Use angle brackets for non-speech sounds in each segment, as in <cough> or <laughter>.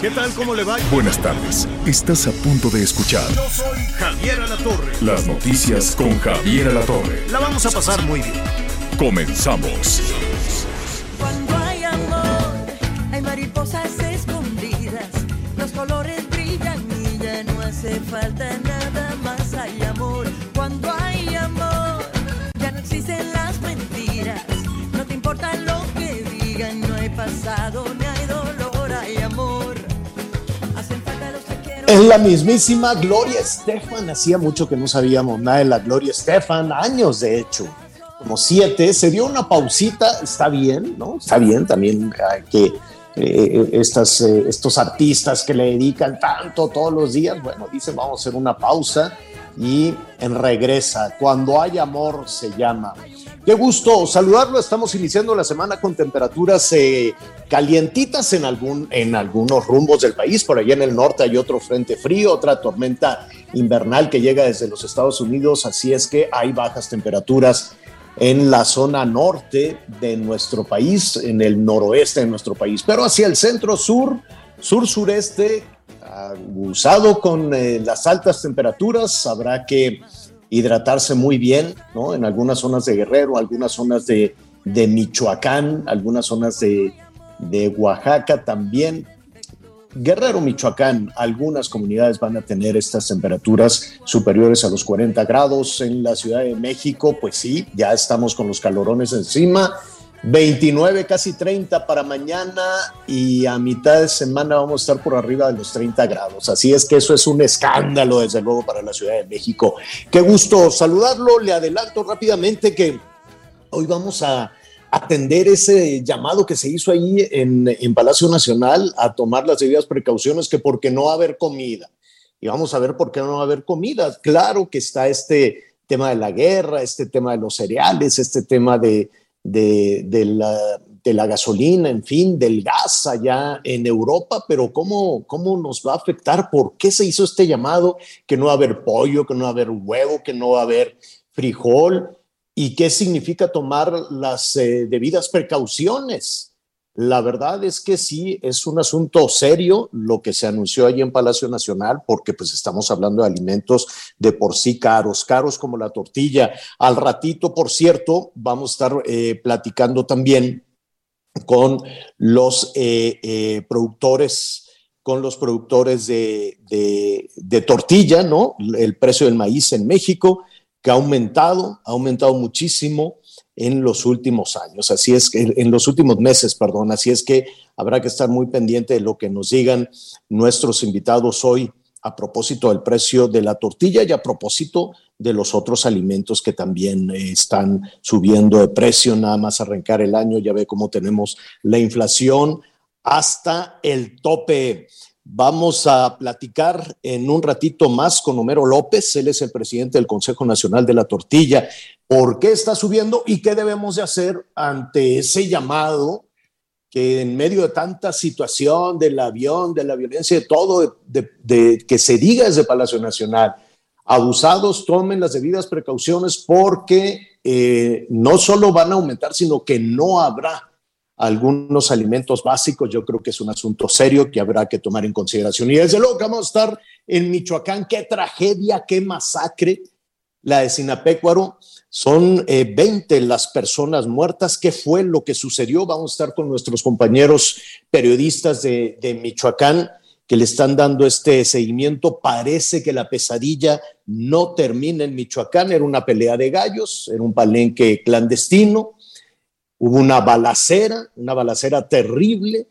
¿Qué tal? ¿Cómo le va? Buenas tardes. Estás a punto de escuchar Yo soy Javier Alatorre. las noticias con Javier Alatorre. La vamos a pasar muy bien. Comenzamos. Cuando hay amor, hay mariposas escondidas, los colores brillan y ya no hace falta nada más. Hay amor, cuando hay amor, ya no existen las mentiras, no te importa lo que digan, no hay pasado Es la mismísima Gloria Estefan. Hacía mucho que no sabíamos nada de la Gloria Estefan, años de hecho, como siete. Se dio una pausita, está bien, ¿no? Está bien también hay que eh, eh, estos artistas que le dedican tanto todos los días, bueno, dicen vamos a hacer una pausa y en regresa. Cuando hay amor se llama. Qué gusto saludarlo. Estamos iniciando la semana con temperaturas eh, calientitas en, algún, en algunos rumbos del país. Por allá en el norte hay otro frente frío, otra tormenta invernal que llega desde los Estados Unidos. Así es que hay bajas temperaturas en la zona norte de nuestro país, en el noroeste de nuestro país. Pero hacia el centro sur, sur-sureste, abusado con eh, las altas temperaturas, habrá que hidratarse muy bien, ¿no? En algunas zonas de Guerrero, algunas zonas de, de Michoacán, algunas zonas de, de Oaxaca también. Guerrero, Michoacán, algunas comunidades van a tener estas temperaturas superiores a los 40 grados. En la Ciudad de México, pues sí, ya estamos con los calorones encima. 29, casi 30 para mañana y a mitad de semana vamos a estar por arriba de los 30 grados. Así es que eso es un escándalo, desde luego, para la Ciudad de México. Qué gusto saludarlo. Le adelanto rápidamente que hoy vamos a atender ese llamado que se hizo ahí en, en, Palacio Nacional a tomar las debidas precauciones que porque no va haber comida. Y vamos a ver por qué no haber comida. Claro que está este tema de la guerra, este tema de los cereales, este tema de, de, de, la, de la gasolina, en fin, del gas allá en Europa, pero ¿cómo, ¿cómo nos va a afectar? ¿Por qué se hizo este llamado? Que no va a haber pollo, que no va a haber huevo, que no va a haber frijol y qué significa tomar las eh, debidas precauciones. La verdad es que sí, es un asunto serio lo que se anunció allí en Palacio Nacional, porque pues estamos hablando de alimentos de por sí caros, caros como la tortilla. Al ratito, por cierto, vamos a estar eh, platicando también con los eh, eh, productores con los productores de, de, de tortilla, ¿no? El precio del maíz en México, que ha aumentado, ha aumentado muchísimo en los últimos años, así es que en los últimos meses, perdón, así es que habrá que estar muy pendiente de lo que nos digan nuestros invitados hoy a propósito del precio de la tortilla y a propósito de los otros alimentos que también eh, están subiendo de precio, nada más arrancar el año, ya ve cómo tenemos la inflación hasta el tope. Vamos a platicar en un ratito más con Homero López, él es el presidente del Consejo Nacional de la Tortilla. ¿Por qué está subiendo y qué debemos de hacer ante ese llamado que en medio de tanta situación del avión, de la violencia, de todo, de, que se diga desde Palacio Nacional? Abusados tomen las debidas precauciones porque eh, no solo van a aumentar, sino que no habrá algunos alimentos básicos, yo creo que es un asunto serio que habrá que tomar en consideración. Y desde luego que vamos a estar en Michoacán, qué tragedia, qué masacre, la de Sinapecuaro. Son eh, 20 las personas muertas. ¿Qué fue lo que sucedió? Vamos a estar con nuestros compañeros periodistas de, de Michoacán que le están dando este seguimiento. Parece que la pesadilla no termina en Michoacán. Era una pelea de gallos, era un palenque clandestino hubo una balacera, una balacera terrible,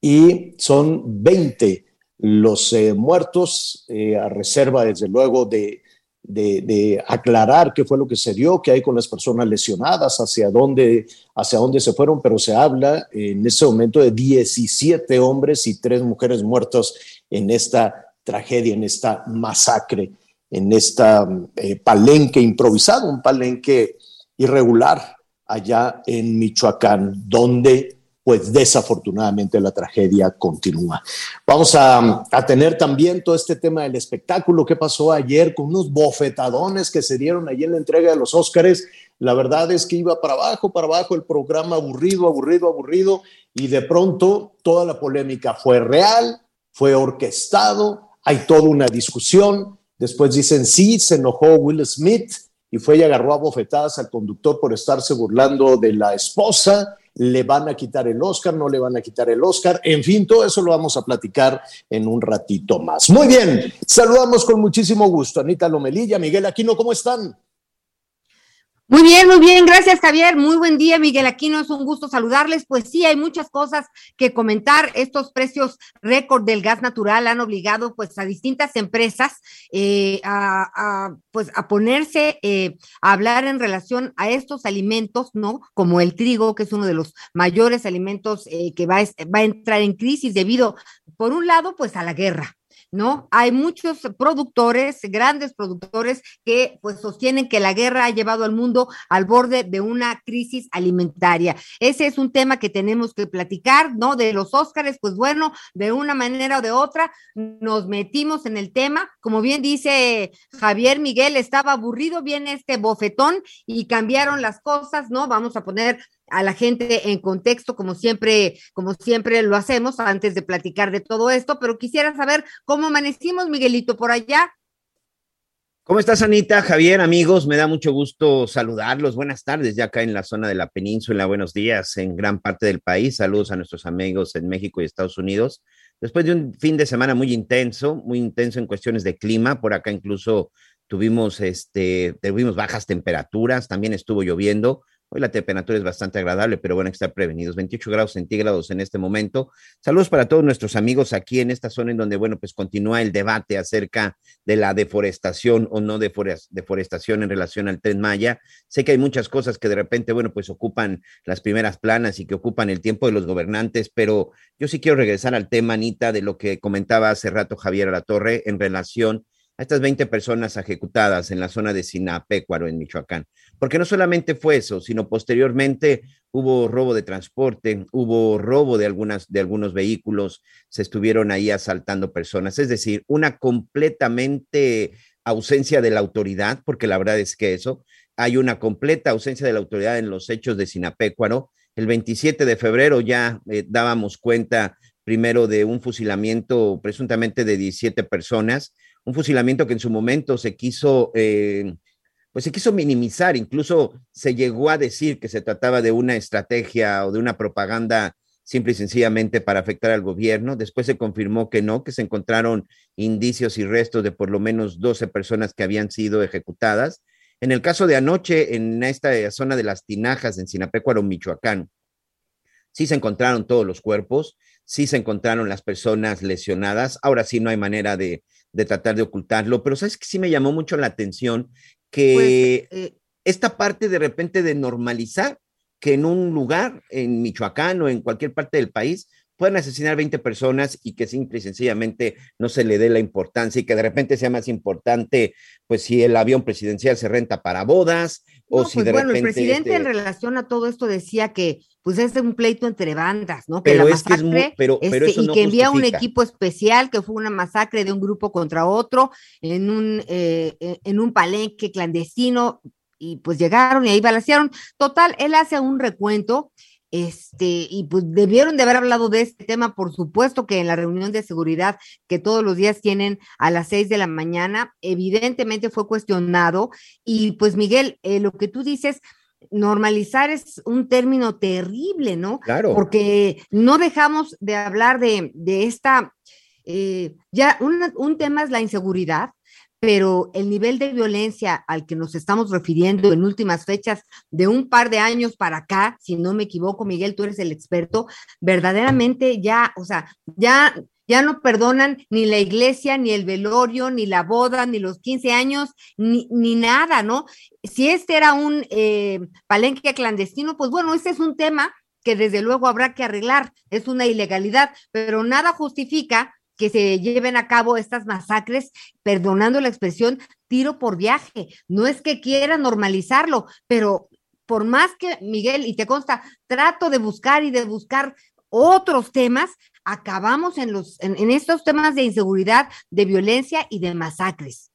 y son 20 los eh, muertos, eh, a reserva, desde luego, de, de, aclarar qué fue lo que se dio, qué hay con las personas lesionadas, hacia dónde, hacia dónde se fueron, pero se habla en ese momento de 17 hombres y tres mujeres muertos en esta tragedia, en esta masacre, en esta eh, palenque improvisado, un palenque irregular allá en Michoacán, donde pues desafortunadamente la tragedia continúa. Vamos a, tener también todo este tema del espectáculo que pasó ayer con unos bofetadones que se dieron allí en la entrega de los Óscares. La verdad es que iba para abajo, para abajo el programa aburrido, aburrido, aburrido, y de pronto toda la polémica fue real, fue orquestado, hay toda una discusión. Después dicen, sí, se enojó Will Smith y fue y agarró a bofetadas al conductor por estarse burlando de la esposa le van a quitar el Oscar, no le van a quitar el Oscar, en fin, todo eso lo vamos a platicar en un ratito más. Muy bien, saludamos con muchísimo gusto Anita Lomelilla, Miguel Aquino, ¿cómo están? Muy bien, muy bien, gracias Javier. Muy buen día, Miguel Aquino, es un gusto saludarles. Pues sí, hay muchas cosas que comentar. Estos precios récord del gas natural han obligado pues a distintas empresas eh, a, pues a ponerse eh, a hablar en relación a estos alimentos, ¿no? Como el trigo, que es uno de los mayores alimentos eh, que va va a entrar en crisis debido, por un lado, pues a la guerra, ¿no? Hay muchos productores, grandes productores, que pues sostienen que la guerra ha llevado al mundo al borde de una crisis alimentaria. Ese es un tema que tenemos que platicar, ¿no? De los Óscares, pues bueno, de una manera o de otra nos metimos en el tema. Como bien dice Javier Miguel, estaba aburrido, viene este bofetón y cambiaron las cosas, ¿no? Vamos a poner a la gente en contexto, como siempre, como siempre lo hacemos antes de platicar de todo esto, pero quisiera saber cómo amanecimos, Miguelito, por allá. ¿Cómo estás, Anita? Javier, amigos, me da mucho gusto saludarlos. Buenas tardes, ya acá en la zona de la península. Buenos días en gran parte del país. Saludos a nuestros amigos en México y Estados Unidos. Después de un fin de semana muy intenso, muy intenso en cuestiones de clima, por acá incluso tuvimos, este, tuvimos bajas temperaturas, también estuvo lloviendo, Hoy la temperatura es bastante agradable, pero bueno, hay que estar prevenidos. 28 grados centígrados en este momento. Saludos para todos nuestros amigos aquí en esta zona en donde, bueno, pues continúa el debate acerca de la deforestación o no deforestación en relación al tren Maya. Sé que hay muchas cosas que de repente, bueno, pues ocupan las primeras planas y que ocupan el tiempo de los gobernantes, pero yo sí quiero regresar al tema, Anita, de lo que comentaba hace rato Javier a la Torre en relación a estas 20 personas ejecutadas en la zona de Sinapecuaro, en Michoacán. Porque no solamente fue eso, sino posteriormente hubo robo de transporte, hubo robo de, algunas, de algunos vehículos, se estuvieron ahí asaltando personas. Es decir, una completamente ausencia de la autoridad, porque la verdad es que eso, hay una completa ausencia de la autoridad en los hechos de Sinapecuaro. El 27 de febrero ya eh, dábamos cuenta primero de un fusilamiento presuntamente de 17 personas, un fusilamiento que en su momento se quiso... Eh, pues se quiso minimizar, incluso se llegó a decir que se trataba de una estrategia o de una propaganda simple y sencillamente para afectar al gobierno. Después se confirmó que no, que se encontraron indicios y restos de por lo menos 12 personas que habían sido ejecutadas. En el caso de anoche, en esta zona de las Tinajas, en Sinapecuaro, Michoacán, sí se encontraron todos los cuerpos, sí se encontraron las personas lesionadas. Ahora sí no hay manera de, de tratar de ocultarlo, pero sabes que sí me llamó mucho la atención que pues, eh, esta parte de repente de normalizar que en un lugar, en Michoacán o en cualquier parte del país, puedan asesinar 20 personas y que simple y sencillamente no se le dé la importancia y que de repente sea más importante, pues si el avión presidencial se renta para bodas o si pues, de bueno, el presidente en relación a todo esto decía que pues es un pleito entre bandas, ¿no? Que la masacre, pero, pero este, y que envía un equipo especial, que fue una masacre de un grupo contra otro en un, eh, eh, en un palenque clandestino, y pues llegaron y ahí balacearon. Total, él hace un recuento, este, y pues debieron de haber hablado de este tema, por supuesto que en la reunión de seguridad que todos los días tienen a las seis de la mañana, evidentemente fue cuestionado, y pues Miguel, eh, lo que tú dices, normalizar es un término terrible, ¿no? Claro. Porque no dejamos de hablar de, esta, eh, ya un tema es la inseguridad, pero el nivel de violencia al que nos estamos refiriendo en últimas fechas de un par de años para acá, si no me equivoco, Miguel, tú eres el experto, verdaderamente ya, o sea, ya ya no perdonan ni la iglesia, ni el velorio, ni la boda, ni los 15 años, ni, ni nada, ¿no? Si este era un eh, palenque clandestino, pues bueno, este es un tema que desde luego habrá que arreglar, es una ilegalidad, pero nada justifica que se lleven a cabo estas masacres, perdonando la expresión, tiro por viaje. No es que quiera normalizarlo, pero por más que, Miguel, y te consta, trato de buscar y de buscar otros temas, acabamos en, los, en, estos temas de inseguridad, de violencia y de masacres.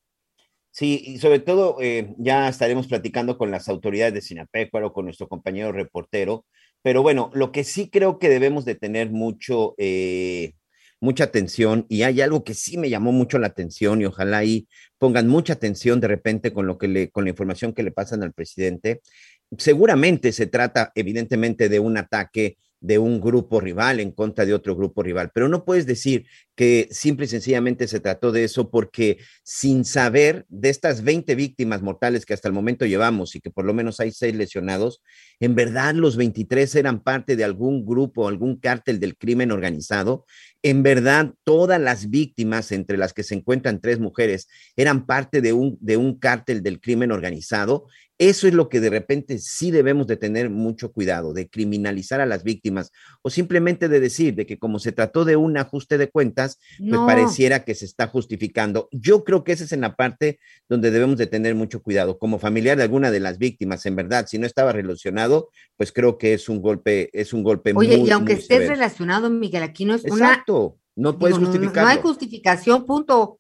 Sí, y sobre todo eh, ya estaremos platicando con las autoridades de Sinapecuaro, con nuestro compañero reportero, pero bueno, lo que sí creo que debemos de tener mucho, eh, mucha atención y hay algo que sí me llamó mucho la atención y ojalá ahí pongan mucha atención de repente con lo que le, con la información que le pasan al presidente, seguramente se trata evidentemente de un ataque de un grupo rival en contra de otro grupo rival, pero no puedes decir que simple y sencillamente se trató de eso porque sin saber de estas 20 víctimas mortales que hasta el momento llevamos y que por lo menos hay seis lesionados, en verdad los 23 eran parte de algún grupo, algún cártel del crimen organizado, en verdad todas las víctimas, entre las que se encuentran tres mujeres, eran parte de un, de un cártel del crimen organizado eso es lo que de repente sí debemos de tener mucho cuidado, de criminalizar a las víctimas o simplemente de decir de que como se trató de un ajuste de cuentas, pues pareciera que se está justificando. Yo creo que esa es en la parte donde debemos de tener mucho cuidado. Como familiar de alguna de las víctimas, en verdad, si no estaba relacionado, pues creo que es un golpe, es un golpe Oye, y aunque estés relacionado, Miguel, aquí no es Exacto. No puedes justificar. no hay justificación, punto.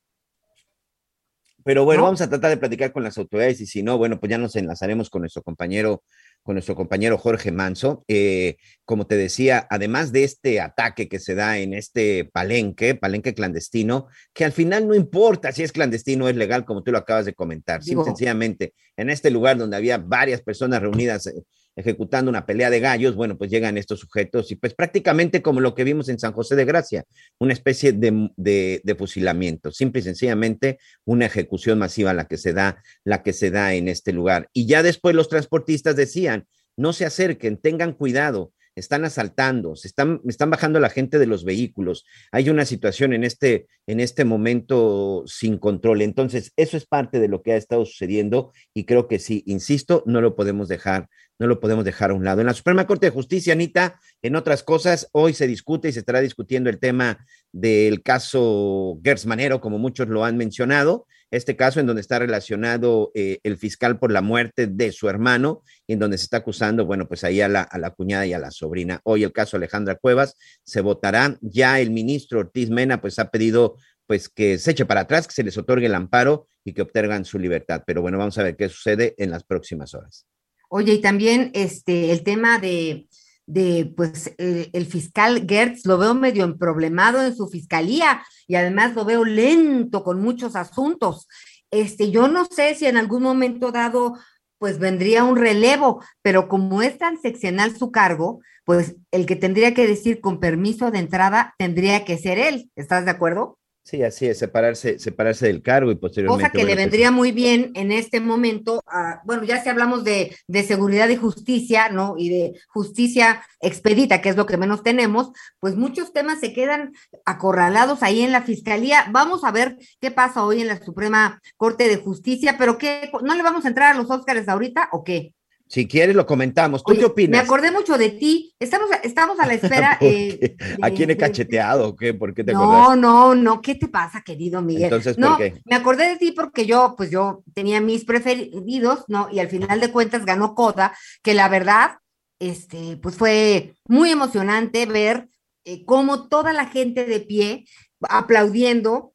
Pero bueno, vamos a tratar de platicar con las autoridades y si no, bueno, pues ya nos enlazaremos con nuestro compañero, con nuestro compañero Jorge Manso. Eh, como te decía, además de este ataque que se da en este palenque, palenque clandestino, que al final no importa si es clandestino o es legal, como tú lo acabas de comentar, sencillamente en este lugar donde había varias personas reunidas. Ejecutando una pelea de gallos, bueno, pues llegan estos sujetos y pues prácticamente como lo que vimos en San José de Gracia, una especie de, de, fusilamiento, simple y sencillamente una ejecución masiva la que se da, la que se da en este lugar. Y ya después los transportistas decían, no se acerquen, tengan cuidado, están asaltando, se están, están bajando la gente de los vehículos. Hay una situación en este, en este momento sin control. Entonces, eso es parte de lo que ha estado sucediendo y creo que sí, insisto, no lo podemos dejar, no lo podemos dejar a un lado. En la Suprema Corte de Justicia, Anita, en otras cosas, hoy se discute y se estará discutiendo el tema del caso Gers Manero, como muchos lo han mencionado, este caso en donde está relacionado eh, el fiscal por la muerte de su hermano y en donde se está acusando, bueno, pues ahí a la, a la cuñada y a la sobrina. Hoy el caso Alejandra Cuevas se votará. Ya el ministro Ortiz Mena, pues ha pedido pues que se eche para atrás, que se les otorgue el amparo y que obtengan su libertad. Pero bueno, vamos a ver qué sucede en las próximas horas. Oye, y también este, el tema de, de pues el, fiscal Gertz lo veo medio emproblemado en su fiscalía y además lo veo lento con muchos asuntos. Este, yo no sé si en algún momento dado pues vendría un relevo, pero como es tan seccional su cargo, pues el que tendría que decir con permiso de entrada tendría que ser él. ¿Estás de acuerdo? Sí, así es, separarse, separarse del cargo y posteriormente. Cosa que le vendría muy bien en este momento, bueno, ya si hablamos de, de, seguridad y justicia, ¿no? Y de justicia expedita, que es lo que menos tenemos, pues muchos temas se quedan acorralados ahí en la fiscalía. Vamos a ver qué pasa hoy en la Suprema Corte de Justicia, pero ¿qué? ¿No le vamos a entrar a los Óscares ahorita o qué? Si quieres, lo comentamos. ¿Tú qué opinas? Me acordé mucho de ti. Estamos, estamos a la <laughs> espera. Eh, ¿A quién he cacheteado o qué? ¿Por qué te No, no, no. ¿Qué te pasa, querido Miguel? Entonces, ¿por no, qué? Me acordé de ti porque yo, pues yo tenía mis preferidos, ¿no? Y al final de cuentas ganó Coda, que la verdad, este, pues fue muy emocionante ver eh, cómo toda la gente de pie aplaudiendo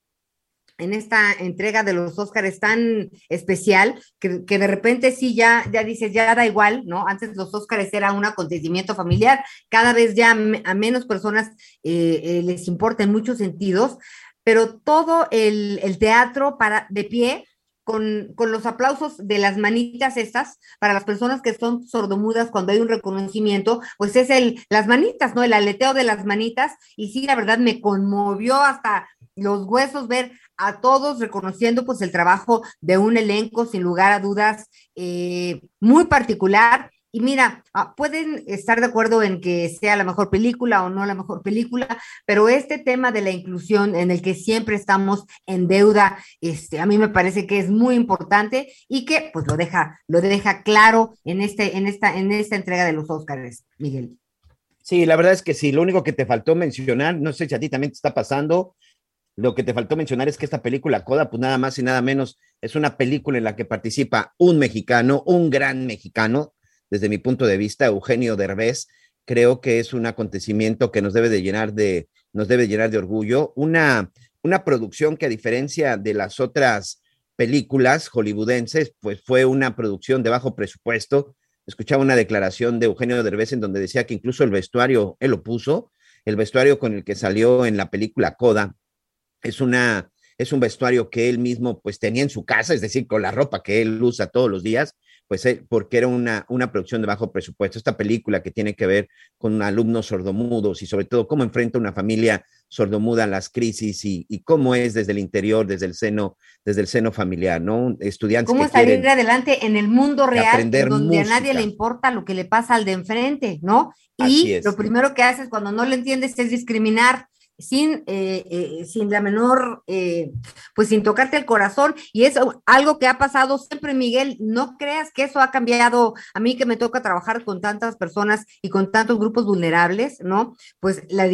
en esta entrega de los Óscares tan especial, que, de repente sí ya, ya dices, ya da igual, ¿no? Antes los Óscares era un acontecimiento familiar, cada vez ya a menos personas eh, eh, les importa en muchos sentidos, pero todo el, teatro para, de pie, con, con, los aplausos de las manitas estas, para las personas que son sordomudas cuando hay un reconocimiento, pues es el, las manitas, ¿no? El aleteo de las manitas, y sí, la verdad me conmovió hasta los huesos ver a todos reconociendo pues el trabajo de un elenco sin lugar a dudas eh, muy particular y mira, ah, pueden estar de acuerdo en que sea la mejor película o no la mejor película, pero este tema de la inclusión en el que siempre estamos en deuda, este, a mí me parece que es muy importante y que pues lo deja, lo deja claro en, este, en, esta, en esta entrega de los Óscares, Miguel. Sí, la verdad es que sí, lo único que te faltó mencionar, no sé si a ti también te está pasando, lo que te faltó mencionar es que esta película, Coda, pues nada más y nada menos, es una película en la que participa un mexicano, un gran mexicano, desde mi punto de vista, Eugenio Derbez, creo que es un acontecimiento que nos debe de llenar de, nos debe llenar de orgullo. Una, una producción que a diferencia de las otras películas hollywoodenses, pues fue una producción de bajo presupuesto. Escuchaba una declaración de Eugenio Derbez en donde decía que incluso el vestuario, él lo puso, el vestuario con el que salió en la película Coda, es una, es un vestuario que él mismo pues tenía en su casa, es decir, con la ropa que él usa todos los días, pues eh, porque era una, una producción de bajo presupuesto. Esta película que tiene que ver con alumnos sordomudos y sobre todo cómo enfrenta una familia sordomuda las crisis y, cómo es desde el interior, desde el seno, desde el seno familiar, ¿no? Estudiantes. ¿Cómo salir adelante en el mundo real, donde a nadie le importa lo que le pasa al de enfrente, ¿no? Y lo primero que haces cuando no le entiendes es discriminar sin, eh, eh, sin la menor, eh, pues sin tocarte el corazón. Y es algo que ha pasado siempre, Miguel. No creas que eso ha cambiado. A mí que me toca trabajar con tantas personas y con tantos grupos vulnerables, ¿no? Pues la,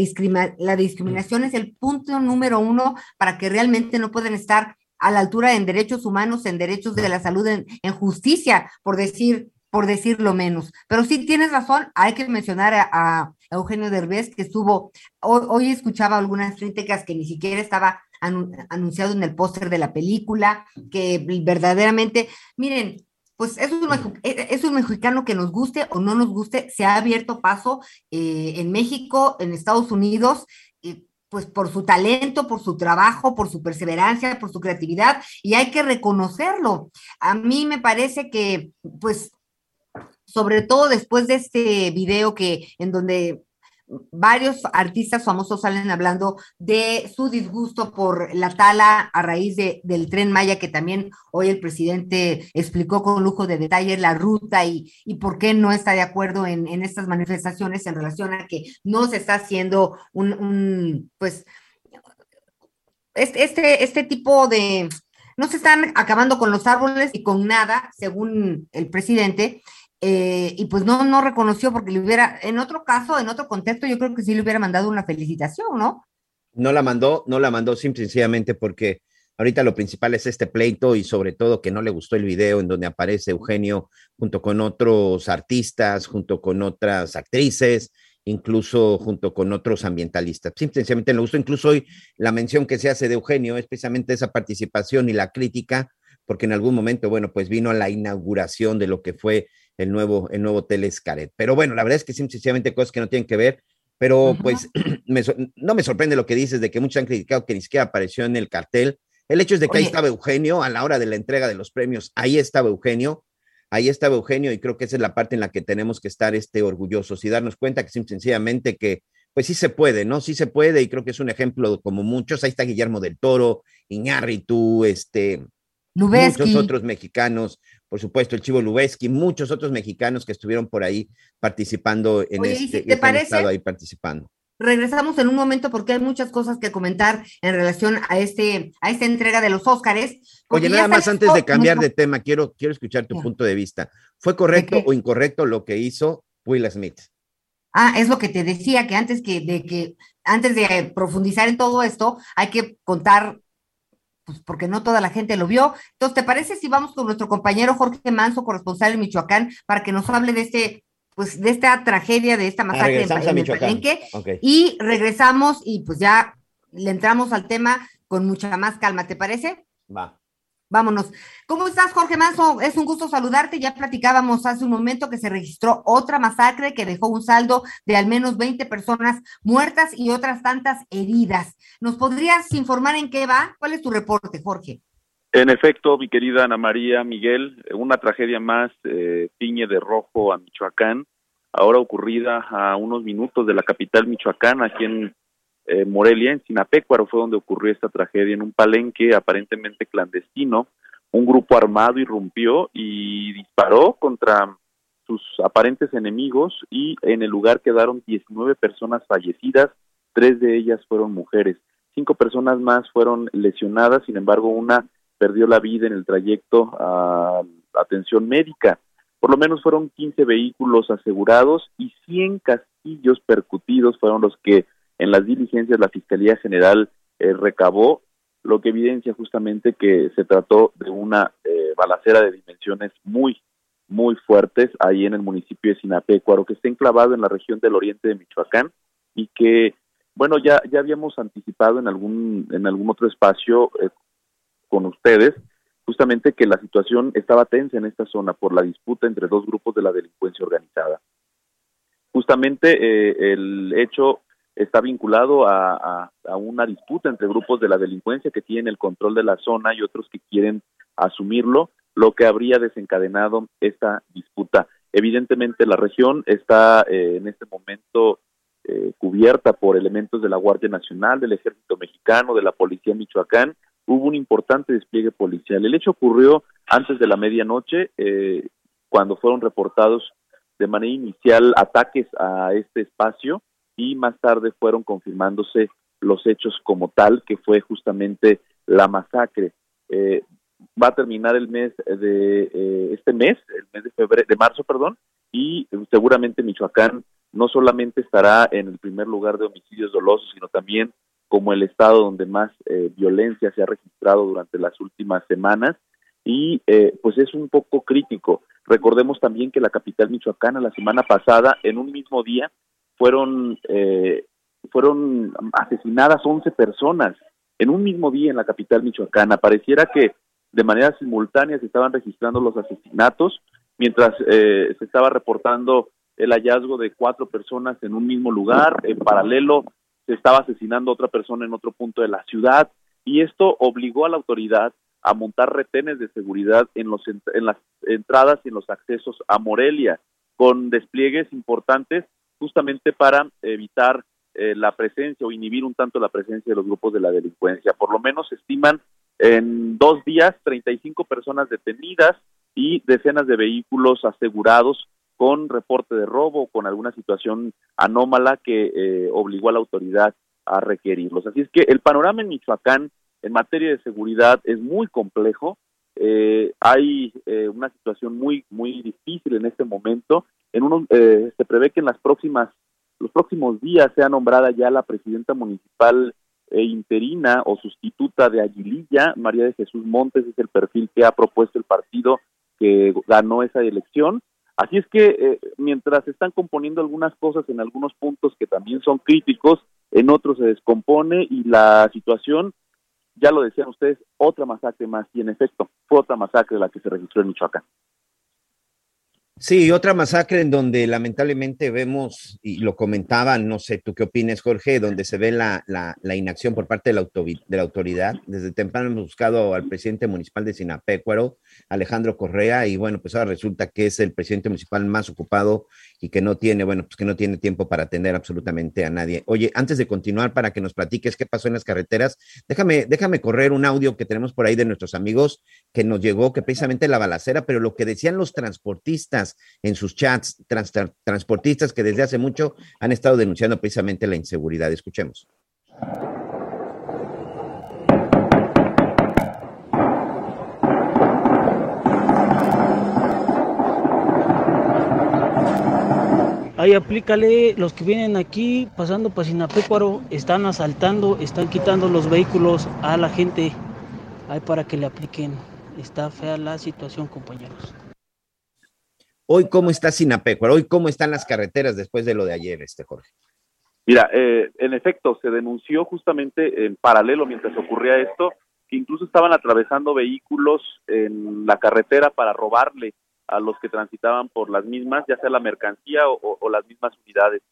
la discriminación es el punto número uno para que realmente no pueden estar a la altura en derechos humanos, en derechos de la salud, en, en justicia, por decir, por decirlo menos. Pero sí tienes razón, hay que mencionar a, Eugenio Derbez, que estuvo, hoy, escuchaba algunas críticas que ni siquiera estaba anunciado en el póster de la película, que verdaderamente, miren, pues es un, e, es un, mexicano que nos guste o no nos guste, se ha abierto paso eh, en México, en Estados Unidos, pues por su talento, por su trabajo, por su perseverancia, por su creatividad, y hay que reconocerlo. A mí me parece que, pues, sobre todo después de este video que en donde varios artistas famosos salen hablando de su disgusto por la tala a raíz de, del tren Maya, que también hoy el presidente explicó con lujo de detalles la ruta y, y por qué no está de acuerdo en, en, estas manifestaciones en relación a que no se está haciendo un, pues, este, este tipo de, no se están acabando con los árboles y con nada, según el presidente, eh, y pues no, no reconoció porque le hubiera, en otro caso, en otro contexto, yo creo que sí le hubiera mandado una felicitación, ¿no? No la mandó, no la mandó sencillamente porque ahorita lo principal es este pleito y sobre todo que no le gustó el video en donde aparece Eugenio junto con otros artistas, junto con otras actrices, incluso junto con otros ambientalistas. Simple sencillamente le gustó, incluso hoy la mención que se hace de Eugenio es precisamente esa participación y la crítica, porque en algún momento, bueno, pues vino a la inauguración de lo que fue el nuevo, el nuevo Hotel Pero bueno, la verdad es que sencillamente cosas que no tienen que ver, pero pues <clears throat> no me sorprende lo que dices de que muchos han criticado que ni siquiera apareció en el cartel. El hecho es de que ahí estaba Eugenio a la hora de la entrega de los premios, ahí estaba Eugenio, ahí estaba Eugenio y creo que esa es la parte en la que tenemos que estar este, orgullosos y darnos cuenta que sencillamente que pues sí se puede, ¿no? Sí se puede y creo que es un ejemplo como muchos. Ahí está Guillermo del Toro, Iñárritu, este, muchos otros mexicanos, por supuesto, el Chivo Lubeski, muchos otros mexicanos que estuvieron por ahí participando en este, ¿te parece? estado ahí participando. Regresamos en un momento porque hay muchas cosas que comentar en relación a este a esta entrega de los Óscares. Oye, nada más antes de cambiar de tema, quiero, quiero escuchar tu punto de vista. ¿Fue correcto o incorrecto lo que hizo Will Smith? Ah, es lo que te decía, que antes que, de que, antes de profundizar en todo esto, hay que contar pues porque no toda la gente lo vio. Entonces, ¿te parece si vamos con nuestro compañero Jorge Manso, corresponsal en Michoacán, para que nos hable de este, pues, de esta tragedia, de esta ah, masacre en, el Palenque? Y regresamos y pues ya le entramos al tema con mucha más calma, ¿te parece? Va. Vámonos. ¿Cómo estás, Jorge Manso? Es un gusto saludarte. Ya platicábamos hace un momento que se registró otra masacre que dejó un saldo de al menos 20 personas muertas y otras tantas heridas. ¿Nos podrías informar en qué va? ¿Cuál es tu reporte, Jorge? En efecto, mi querida Ana María Miguel, una tragedia más eh, piñe de rojo a Michoacán, ahora ocurrida a unos minutos de la capital Michoacán, aquí en eh, Morelia, en Sinapecuaro, fue donde ocurrió esta tragedia, en un palenque aparentemente clandestino. Un grupo armado irrumpió y disparó contra sus aparentes enemigos y en el lugar quedaron 19 personas fallecidas, tres de ellas fueron mujeres. Cinco personas más fueron lesionadas, sin embargo, una perdió la vida en el trayecto a atención médica. Por lo menos fueron 15 vehículos asegurados y 100 castillos percutidos fueron los que en las diligencias la Fiscalía General eh, recabó, lo que evidencia justamente que se trató de una eh, balacera de dimensiones muy, muy fuertes ahí en el municipio de Sinapecuaro, que está enclavado en la región del oriente de Michoacán y que, bueno, ya, ya habíamos anticipado en algún, en algún otro espacio eh, con ustedes, justamente que la situación estaba tensa en esta zona por la disputa entre dos grupos de la delincuencia organizada. Justamente eh, el hecho está vinculado a, a, una disputa entre grupos de la delincuencia que tienen el control de la zona y otros que quieren asumirlo, lo que habría desencadenado esta disputa. Evidentemente la región está eh, en este momento eh, cubierta por elementos de la Guardia Nacional, del Ejército Mexicano, de la Policía Michoacán, hubo un importante despliegue policial. El hecho ocurrió antes de la medianoche, eh, cuando fueron reportados de manera inicial ataques a este espacio y más tarde fueron confirmándose los hechos como tal, que fue justamente la masacre. Eh, va a terminar el mes de eh, este mes, el mes de febrero, de marzo, perdón, y seguramente Michoacán no solamente estará en el primer lugar de homicidios dolosos, sino también como el estado donde más eh, violencia se ha registrado durante las últimas semanas y eh, pues es un poco crítico. Recordemos también que la capital michoacana la semana pasada, en un mismo día, fueron, eh, fueron asesinadas 11 personas, en un mismo día en la capital michoacana. Pareciera que de manera simultánea se estaban registrando los asesinatos, mientras se estaba reportando el hallazgo de cuatro personas en un mismo lugar, en paralelo se estaba asesinando a otra persona en otro punto de la ciudad y esto obligó a la autoridad a montar retenes de seguridad en, los, en las entradas y en los accesos a Morelia, con despliegues importantes justamente para evitar eh, la presencia o inhibir un tanto la presencia de los grupos de la delincuencia. Por lo menos estiman en dos días 35 personas detenidas y decenas de vehículos asegurados con reporte de robo, con alguna situación anómala que eh, obligó a la autoridad a requerirlos. Así es que el panorama en Michoacán en materia de seguridad es muy complejo. Eh, hay eh, una situación muy muy difícil en este momento. En uno se prevé que en las próximas los próximos días sea nombrada ya la presidenta municipal interina o sustituta de Aguililla, María de Jesús Montes es el perfil que ha propuesto el partido que ganó esa elección Así es que eh, mientras se están componiendo algunas cosas en algunos puntos que también son críticos, en otros se descompone y la situación, ya lo decían ustedes, otra masacre más y en efecto fue otra masacre la que se registró en Michoacán. Sí, otra masacre en donde lamentablemente vemos, y lo comentaban, no sé, tú qué opinas, Jorge, donde se ve la, inacción por parte de la, de la, autoridad. Desde temprano hemos buscado al presidente municipal de Sinapecuaro, Alejandro Correa, y bueno, pues ahora resulta que es el presidente municipal más ocupado y que no tiene, bueno, pues que no tiene tiempo para atender absolutamente a nadie. Oye, antes de continuar, para que nos platiques qué pasó en las carreteras, déjame, déjame correr un audio que tenemos por ahí de nuestros amigos que nos llegó, que precisamente la balacera, pero lo que decían los transportistas, en sus chats, transportistas que desde hace mucho han estado denunciando precisamente la inseguridad. Escuchemos. Ahí aplícale, los que vienen aquí pasando para Sinapecuaro están asaltando, están quitando los vehículos a la gente. Ahí para que le apliquen. Está fea la situación, compañeros. Hoy, ¿cómo está Sinapecuaro? Hoy, ¿cómo están las carreteras después de lo de ayer, este Jorge? Mira, eh, en efecto, se denunció justamente en paralelo mientras ocurría esto, que incluso estaban atravesando vehículos en la carretera para robarle a los que transitaban por las mismas, ya sea la mercancía o, las mismas unidades.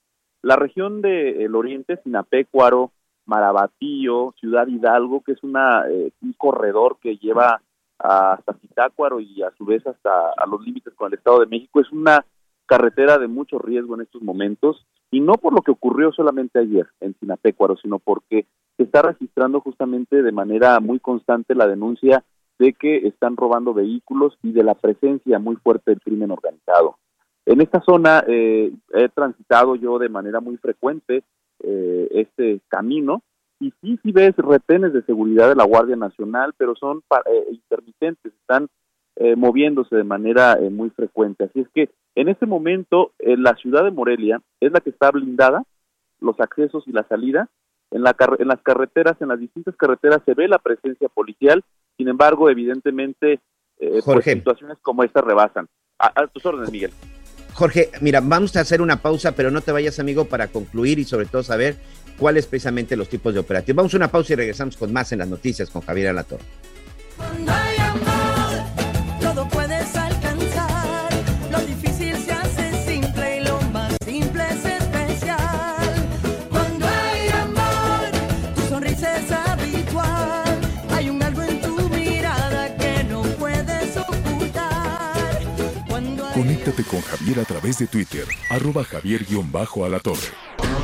La región del oriente, Sinapecuaro, Marabatío, Ciudad Hidalgo, que es una, eh, un corredor que lleva hasta Zitácuaro y a su vez hasta a los límites con el Estado de México. Es una carretera de mucho riesgo en estos momentos y no por lo que ocurrió solamente ayer en Sinapecuaro, sino porque se está registrando justamente de manera muy constante la denuncia de que están robando vehículos y de la presencia muy fuerte del crimen organizado. En esta zona eh, he transitado yo de manera muy frecuente eh, este camino y sí, sí ves retenes de seguridad de la Guardia Nacional, pero son eh, intermitentes, están eh, moviéndose de manera eh, muy frecuente. Así es que en este momento la ciudad de Morelia es la que está blindada, los accesos y la salida. En, la en las carreteras, en las distintas carreteras se ve la presencia policial, sin embargo, evidentemente, pues, situaciones como esta rebasan. a tus órdenes, Miguel. Jorge, mira, vamos a hacer una pausa, pero no te vayas, amigo, para concluir y sobre todo saber cuáles precisamente los tipos de operativos. Vamos a una pausa y regresamos con más en las noticias con Javier Alator. Conéctate con Javier a través de Twitter, arroba javier-alatorre.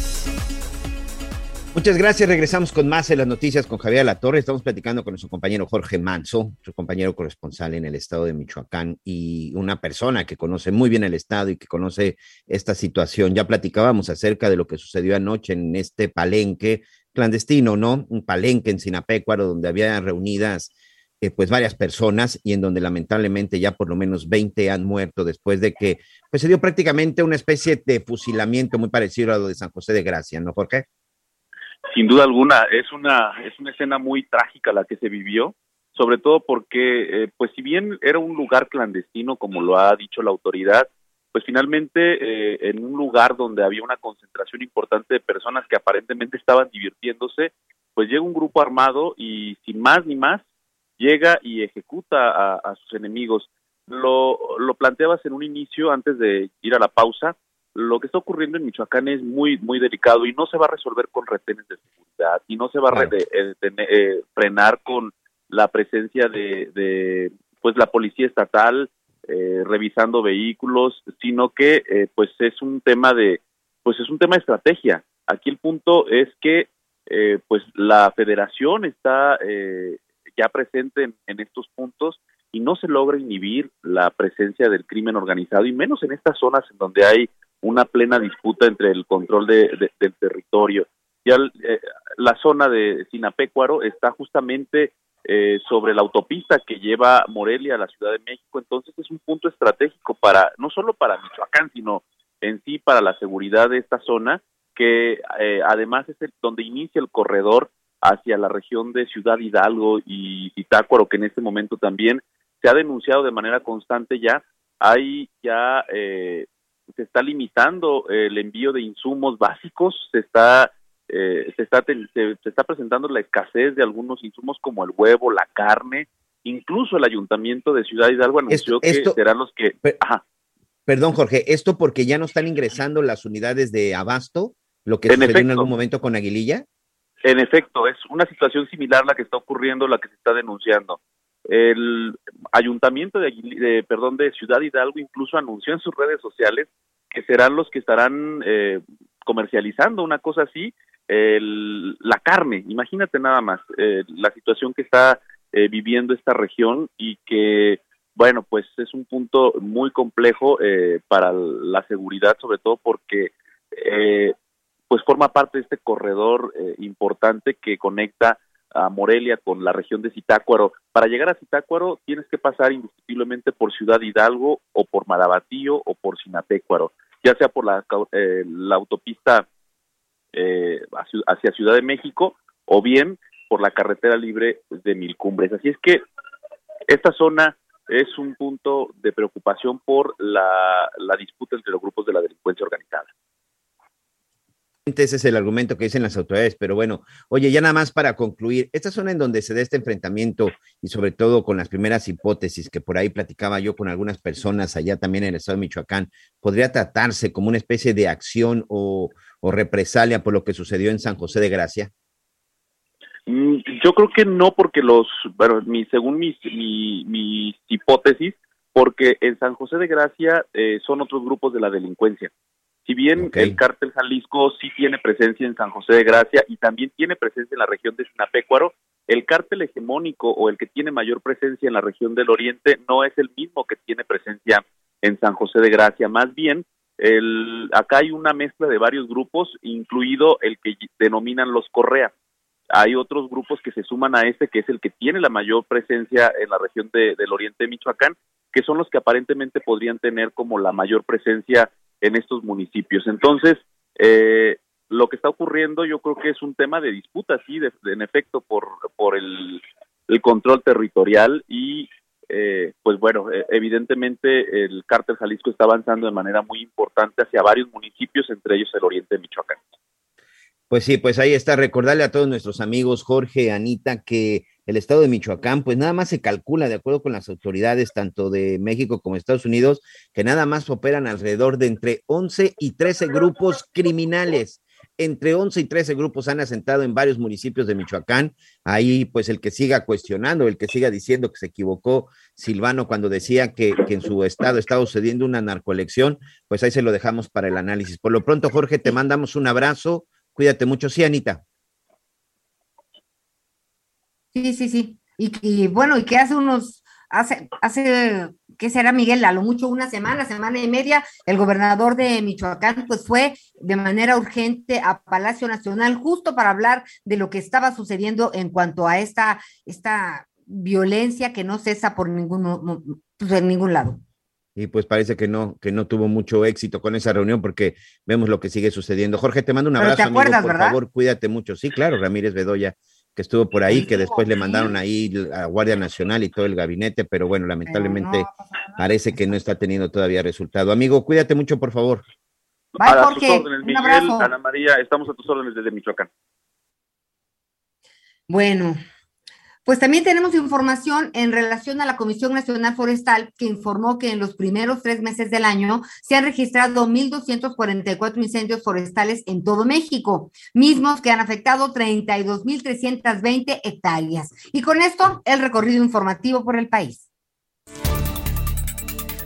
Muchas gracias. Regresamos con más en las noticias con Javier Latorre. Estamos platicando con nuestro compañero Jorge Manso, su compañero corresponsal en el estado de Michoacán y una persona que conoce muy bien el estado y que conoce esta situación. Ya platicábamos acerca de lo que sucedió anoche en este palenque clandestino, ¿no? Un palenque en Sinapecuaro donde había reunidas eh, pues varias personas y en donde lamentablemente ya por lo menos 20 han muerto después de que pues se dio prácticamente una especie de fusilamiento muy parecido a lo de San José de Gracia, ¿no, Jorge? Sin duda alguna, es una, es una escena muy trágica la que se vivió, sobre todo porque, eh, pues si bien era un lugar clandestino, como lo ha dicho la autoridad, pues finalmente eh, en un lugar donde había una concentración importante de personas que aparentemente estaban divirtiéndose, pues llega un grupo armado y sin más ni más llega y ejecuta a, a sus enemigos. Lo, lo planteabas en un inicio antes de ir a la pausa, lo que está ocurriendo en Michoacán es muy muy delicado y no se va a resolver con retenes de seguridad y no se va a eh, eh, frenar con la presencia de, pues la policía estatal eh, revisando vehículos sino que pues es un tema de pues es un tema de estrategia. Aquí el punto es que pues la federación está ya presente en estos puntos y no se logra inhibir la presencia del crimen organizado y menos en estas zonas en donde hay una plena disputa entre el control de, del territorio. Ya eh, la zona de Sinapecuaro está justamente eh, sobre la autopista que lleva Morelia a la Ciudad de México, entonces es un punto estratégico para no solo para Michoacán, sino en sí para la seguridad de esta zona, que eh, además es el, donde inicia el corredor hacia la región de Ciudad Hidalgo y Zitácuaro, que en este momento también se ha denunciado de manera constante ya, hay ya eh, se está limitando el envío de insumos básicos, se está eh, se está se, está presentando la escasez de algunos insumos como el huevo, la carne, incluso el ayuntamiento de Ciudad Hidalgo anunció que serán los que Perdón, Jorge, esto porque ya no están ingresando las unidades de abasto, lo que sucedió en algún momento con Aguililla. En efecto, es una situación similar la que está ocurriendo, la que se está denunciando. El ayuntamiento de, perdón, de Ciudad Hidalgo incluso anunció en sus redes sociales que serán los que estarán eh, comercializando una cosa así, la carne. Imagínate nada más eh, la situación que está eh, viviendo esta región y que, bueno, pues es un punto muy complejo para la seguridad, sobre todo porque pues forma parte de este corredor importante que conecta a Morelia con la región de Zitácuaro. Para llegar a Zitácuaro tienes que pasar indiscutiblemente por Ciudad Hidalgo o por Marabatío o por Sinapecuaro, ya sea por la, eh, la autopista eh, hacia Ciudad de México o bien por la carretera libre de Mil Cumbres. Así es que esta zona es un punto de preocupación por la disputa entre los grupos de la delincuencia organizada. Ese es el argumento que dicen las autoridades, pero bueno, oye, ya nada más para concluir, esta zona en donde se da este enfrentamiento y sobre todo con las primeras hipótesis que por ahí platicaba yo con algunas personas allá también en el estado de Michoacán, ¿podría tratarse como una especie de acción o, represalia por lo que sucedió en San José de Gracia? Mm, yo creo que no, porque los, bueno, mi, según mis, mi, mis hipótesis, porque en San José de Gracia eh, son otros grupos de la delincuencia. Si bien el cártel Jalisco sí tiene presencia en San José de Gracia y también tiene presencia en la región de Sinapecuaro, el cártel hegemónico o el que tiene mayor presencia en la región del Oriente no es el mismo que tiene presencia en San José de Gracia. Más bien, el, acá hay una mezcla de varios grupos, incluido el que denominan los Correa. Hay otros grupos que se suman a este, que es el que tiene la mayor presencia en la región de- del Oriente de Michoacán, que son los que aparentemente podrían tener como la mayor presencia en estos municipios. Entonces, eh, lo que está ocurriendo yo creo que es un tema de disputa, sí, de- en efecto, por, por el, el control territorial y, eh, pues bueno, eh, evidentemente el cártel Jalisco está avanzando de manera muy importante hacia varios municipios, entre ellos el oriente de Michoacán. Pues sí, pues ahí está. Recordarle a todos nuestros amigos, Jorge, Anita, que el estado de Michoacán, pues nada más se calcula, de acuerdo con las autoridades, tanto de México como Estados Unidos, que nada más operan alrededor de entre 11 y 13 grupos criminales. Entre 11 y 13 grupos han asentado en varios municipios de Michoacán. Ahí, pues el que siga cuestionando, el que siga diciendo que se equivocó Silvano cuando decía que, que en su estado estaba sucediendo una narcoelección, pues ahí se lo dejamos para el análisis. Por lo pronto, Jorge, te mandamos un abrazo. Cuídate mucho. Sí, Anita. Sí, sí, sí. Y, y bueno, y que hace unos, hace, hace, ¿qué será Miguel? A lo mucho una semana, semana y media, el gobernador de Michoacán pues fue de manera urgente a Palacio Nacional justo para hablar de lo que estaba sucediendo en cuanto a esta, esta violencia que no cesa por ningún, pues, en ningún lado. Y pues parece que no, que no tuvo mucho éxito con esa reunión porque vemos lo que sigue sucediendo. Jorge, te mando un abrazo, te amigo, acuerdas, por ¿verdad? favor, cuídate mucho. Sí, claro, Ramírez Bedoya, que estuvo por ahí, que después le mandaron ahí a Guardia Nacional y todo el gabinete, pero bueno, lamentablemente parece que no está teniendo todavía resultado. Amigo, cuídate mucho, por favor. a Jorge, tus órdenes, un Miguel, abrazo. Ana María, estamos a tus órdenes desde Michoacán. Bueno, pues también tenemos información en relación a la Comisión Nacional Forestal que informó que en los primeros tres meses del año se han registrado 1.244 incendios forestales en todo México, mismos que han afectado 32.320 hectáreas. Y con esto, el recorrido informativo por el país.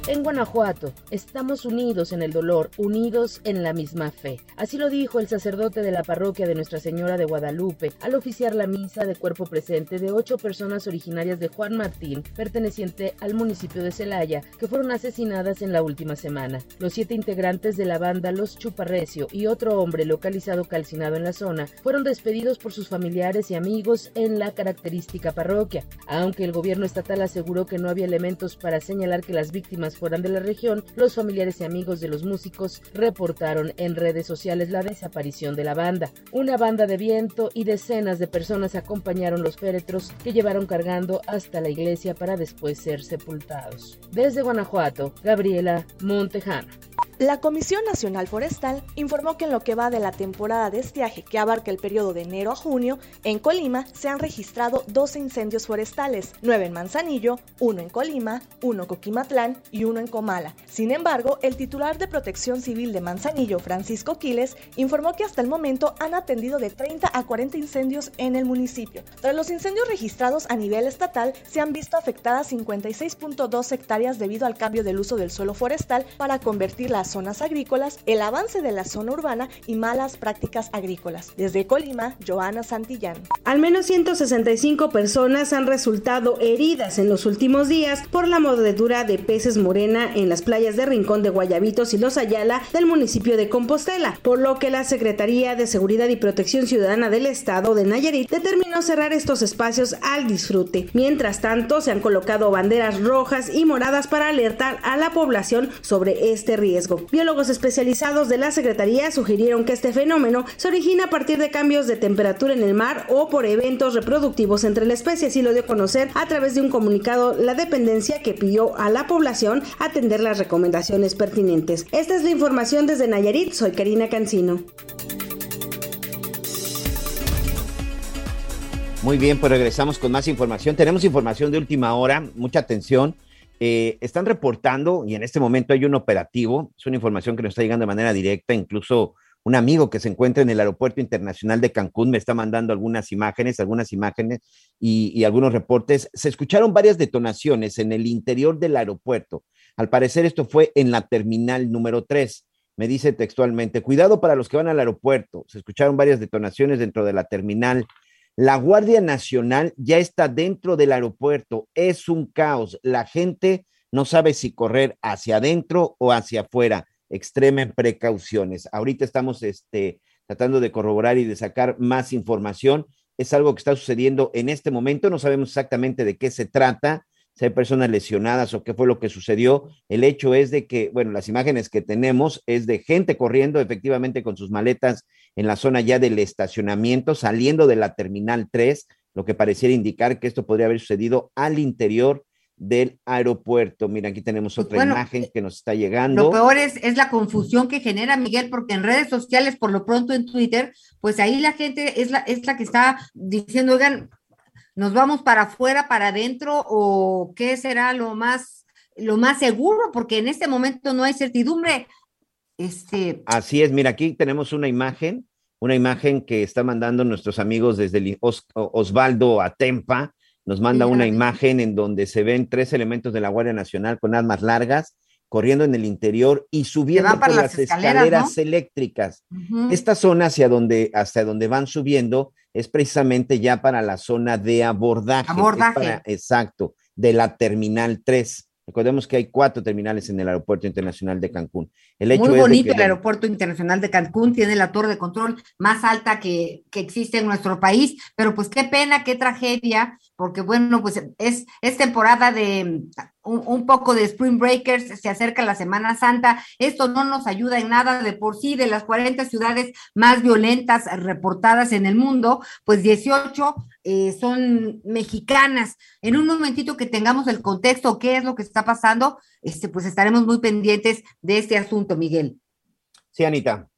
En Guanajuato, estamos unidos en el dolor, unidos en la misma fe. Así lo dijo el sacerdote de la parroquia de Nuestra Señora de Guadalupe al oficiar la misa de cuerpo presente de ocho personas originarias de Juan Martín, perteneciente al municipio de Celaya, que fueron asesinadas en la última semana. Los siete integrantes de la banda Los Chuparrecio y otro hombre localizado calcinado en la zona fueron despedidos por sus familiares y amigos en la característica parroquia. Aunque el gobierno estatal aseguró que no había elementos para señalar que las víctimas fueran de la región, los familiares y amigos de los músicos reportaron en redes sociales la desaparición de la banda. Una banda de viento y decenas de personas acompañaron los féretros que llevaron cargando hasta la iglesia para después ser sepultados. Desde Guanajuato, Gabriela Montejano. La Comisión Nacional Forestal informó que en lo que va de la temporada de estiaje, que abarca el periodo de enero a junio, en Colima se han registrado 12 incendios forestales, 9 en Manzanillo, 1 en Colima, 1 en Coquimatlán y 1 en Comala. Sin embargo, el titular de Protección Civil de Manzanillo, Francisco Quiles, informó que hasta el momento han atendido de 30 a 40 incendios en el municipio. Tras los incendios registrados a nivel estatal, se han visto afectadas 56.2 hectáreas debido al cambio del uso del suelo forestal para convertir las zonas agrícolas, el avance de la zona urbana y malas prácticas agrícolas. Desde Colima, Joana Santillán. Al menos 165 personas han resultado heridas en los últimos días por la mordedura de peces morena en las playas de Rincón de Guayabitos y Los Ayala del municipio de Compostela, por lo que la Secretaría de Seguridad y Protección Ciudadana del Estado de Nayarit determinó cerrar estos espacios al disfrute. Mientras tanto, se han colocado banderas rojas y moradas para alertar a la población sobre este riesgo. Biólogos especializados de la Secretaría sugirieron que este fenómeno se origina a partir de cambios de temperatura en el mar o por eventos reproductivos entre la especie, así lo dio a conocer a través de un comunicado la dependencia que pidió a la población atender las recomendaciones pertinentes. Esta es la información desde Nayarit, soy Karina Cancino. Muy bien, pues regresamos con más información. Tenemos información de última hora, mucha atención. Eh, están reportando y en este momento hay un operativo, es una información que nos está llegando de manera directa, incluso un amigo que se encuentra en el Aeropuerto Internacional de Cancún me está mandando algunas imágenes, algunas imágenes y, algunos reportes. Se escucharon varias detonaciones en el interior del aeropuerto. Al parecer esto fue en la terminal número 3. Me dice textualmente, cuidado para los que van al aeropuerto. Se escucharon varias detonaciones dentro de la terminal. La Guardia Nacional ya está dentro del aeropuerto. Es un caos. La gente no sabe si correr hacia adentro o hacia afuera. Extremen precauciones. Ahorita estamos este, tratando de corroborar y de sacar más información. Es algo que está sucediendo en este momento. No sabemos exactamente de qué se trata si hay personas lesionadas o qué fue lo que sucedió. El hecho es de que, bueno, las imágenes que tenemos es de gente corriendo efectivamente con sus maletas en la zona ya del estacionamiento, saliendo de la terminal 3, lo que pareciera indicar que esto podría haber sucedido al interior del aeropuerto. Mira, aquí tenemos otra bueno, imagen que nos está llegando. Lo peor es, es la confusión que genera Miguel, porque en redes sociales, por lo pronto en Twitter, pues ahí la gente es la, es la que está diciendo, oigan, nos vamos para afuera, para adentro, o qué será lo más, lo más seguro, porque en este momento no hay certidumbre. Este, Así es, mira, aquí tenemos una imagen, una imagen que está mandando nuestros amigos desde el Os- Osvaldo Atempa, nos manda una imagen en donde se ven tres elementos de la Guardia Nacional con armas largas corriendo en el interior y subiendo por las las escaleras, escaleras ¿no? eléctricas. Esta zona hacia donde, hasta donde van subiendo es precisamente ya para la zona de abordaje. Abordaje. para- exacto, de la terminal 3. Recordemos que hay cuatro terminales en el Aeropuerto Internacional de Cancún. El hecho Muy bonito que, el Aeropuerto Internacional de Cancún, tiene la torre de control más alta que, que existe en nuestro país, pero pues qué pena, qué tragedia, porque bueno, pues es, es temporada de un, un poco de Spring Breakers, se acerca la Semana Santa, esto no nos ayuda en nada de por sí, de las 40 ciudades más violentas reportadas en el mundo, pues 18 eh, son mexicanas. En un momentito que tengamos el contexto, qué es lo que está pasando, este, pues estaremos muy pendientes de este asunto, Miguel. Sí, Anita.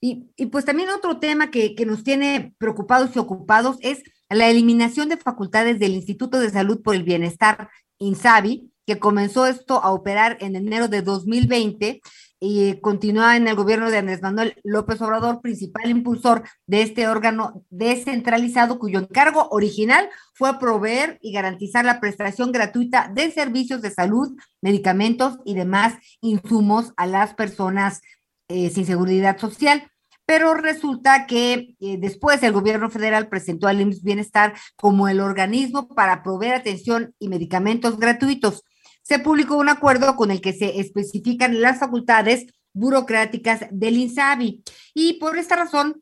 Y, y pues también otro tema que, que nos tiene preocupados y ocupados es la eliminación de facultades del Instituto de Salud por el Bienestar, INSABI, que comenzó esto a operar en enero de 2020 y continúa en el gobierno de Andrés Manuel López Obrador, principal impulsor de este órgano descentralizado cuyo encargo original fue proveer y garantizar la prestación gratuita de servicios de salud, medicamentos y demás insumos a las personas eh, sin seguridad social. Pero resulta que eh, después el gobierno federal presentó al IMSS Bienestar como el organismo para proveer atención y medicamentos gratuitos. Se publicó un acuerdo con el que se especifican las facultades burocráticas del INSABI. Y por esta razón,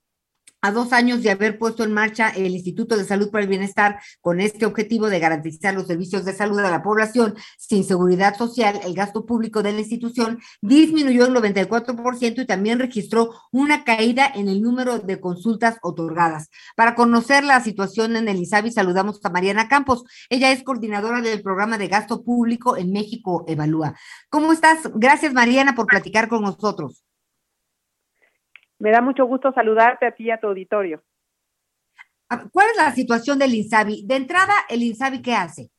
a dos años de haber puesto en marcha el Instituto de Salud para el Bienestar con este objetivo de garantizar los servicios de salud a la población sin seguridad social, el gasto público de la institución disminuyó en 94% y también registró una caída en el número de consultas otorgadas. Para conocer la situación en el INSABI, saludamos a Mariana Campos. Ella es coordinadora del programa de gasto público en México Evalúa. ¿Cómo estás? Gracias, Mariana, por platicar con nosotros. Me da mucho gusto saludarte a ti y a tu auditorio. ¿Cuál es la situación del INSABI? De entrada, ¿el INSABI qué hace?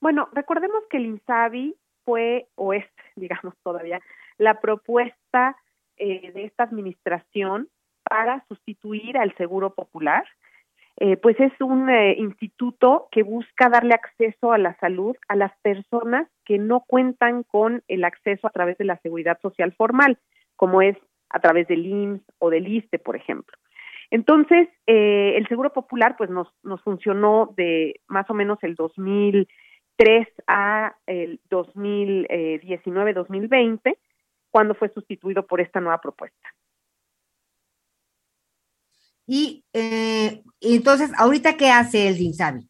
Bueno, recordemos que el INSABI fue o es, <laughs> digamos todavía, la propuesta eh, de esta administración para sustituir al Seguro Popular. Eh, pues es un eh, instituto que busca darle acceso a la salud a las personas que no cuentan con el acceso a través de la seguridad social formal, como es a través del IMSS o del ISTE, por ejemplo. Entonces, eh, el Seguro Popular pues nos, nos funcionó de más o menos el 2003 a el 2019-2020, cuando fue sustituido por esta nueva propuesta. Y eh, entonces, ¿ahorita qué hace el INSABI?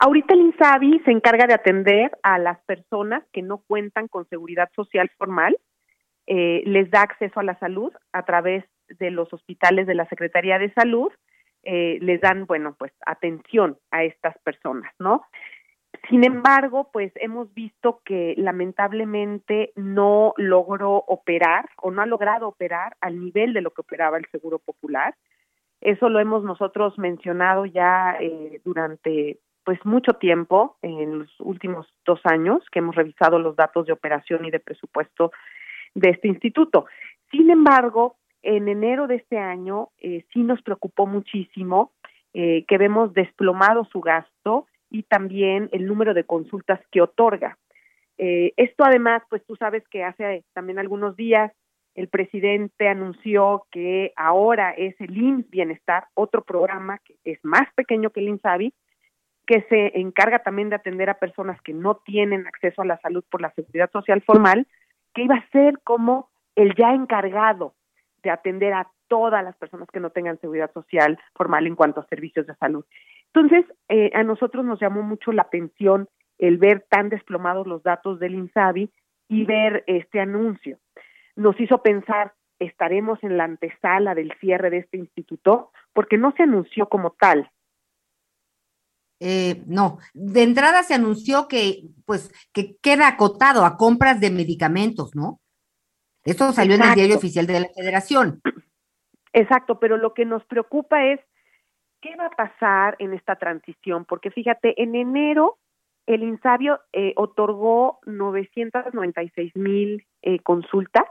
Ahorita el INSABI se encarga de atender a las personas que no cuentan con seguridad social formal, eh, les da acceso a la salud a través de los hospitales de la Secretaría de Salud, eh, les dan, bueno, pues atención a estas personas, ¿no? Sin embargo, pues hemos visto que lamentablemente no logró operar o no ha logrado operar al nivel de lo que operaba el Seguro Popular. Eso lo hemos nosotros mencionado ya eh, durante pues mucho tiempo, en los últimos dos años, que hemos revisado los datos de operación y de presupuesto de este instituto. Sin embargo, en enero de este año eh, sí nos preocupó muchísimo eh, que vemos desplomado su gasto y también el número de consultas que otorga. Eh, esto además, pues tú sabes que hace también algunos días el presidente anunció que ahora es el IMSS Bienestar, otro programa que es más pequeño que el INSABI, que se encarga también de atender a personas que no tienen acceso a la salud por la seguridad social formal, que iba a ser como el ya encargado de atender a todas las personas que no tengan seguridad social formal en cuanto a servicios de salud. Entonces, eh, a nosotros nos llamó mucho la atención el ver tan desplomados los datos del INSABI y ver este anuncio. Nos hizo pensar, ¿estaremos en la antesala del cierre de este instituto? Porque no se anunció como tal. Eh, no, de entrada se anunció que, pues, que queda acotado a compras de medicamentos, ¿no? Esto salió en el diario oficial de la Federación. Exacto, pero lo que nos preocupa es qué va a pasar en esta transición, porque fíjate, en enero el Insabio eh, otorgó 996 mil eh, consultas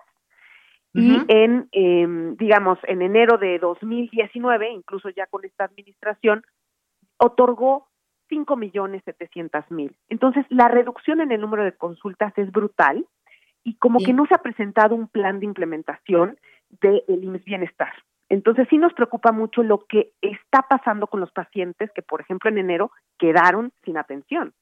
y en, em, digamos, en enero de 2019, incluso ya con esta administración, otorgó 5 millones 700 mil. Entonces, la reducción en el número de consultas es brutal y como que no se ha presentado un plan de implementación del de IMSS Bienestar. Entonces sí nos preocupa mucho lo que está pasando con los pacientes que, por ejemplo, en enero quedaron sin atención.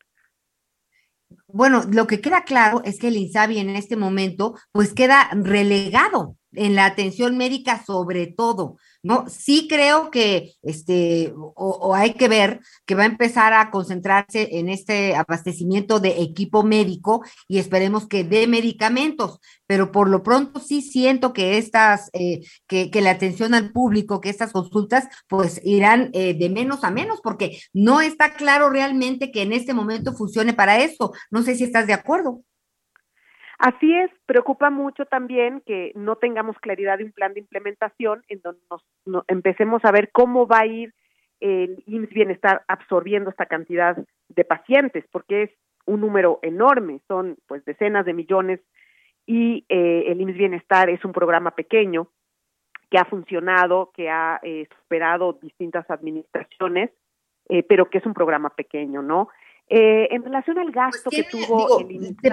Bueno, lo que queda claro es que el INSABI en este momento pues queda relegado en la atención médica sobre todo, ¿no? Sí creo que, este, o, hay que ver que va a empezar a concentrarse en este abastecimiento de equipo médico y esperemos que dé medicamentos, pero por lo pronto sí siento que estas, eh, que, que, la atención al público, que estas consultas, pues irán eh, de menos a menos, porque no está claro realmente que en este momento funcione para eso. No sé si estás de acuerdo. Así es, preocupa mucho también que no tengamos claridad de un plan de implementación en donde nos, empecemos a ver cómo va a ir el IMSS Bienestar absorbiendo esta cantidad de pacientes, porque es un número enorme, son pues decenas de millones y eh, el IMSS Bienestar es un programa pequeño que ha funcionado, que ha eh, superado distintas administraciones, eh, pero que es un programa pequeño, ¿no? en relación al gasto pues que tuvo el IMSS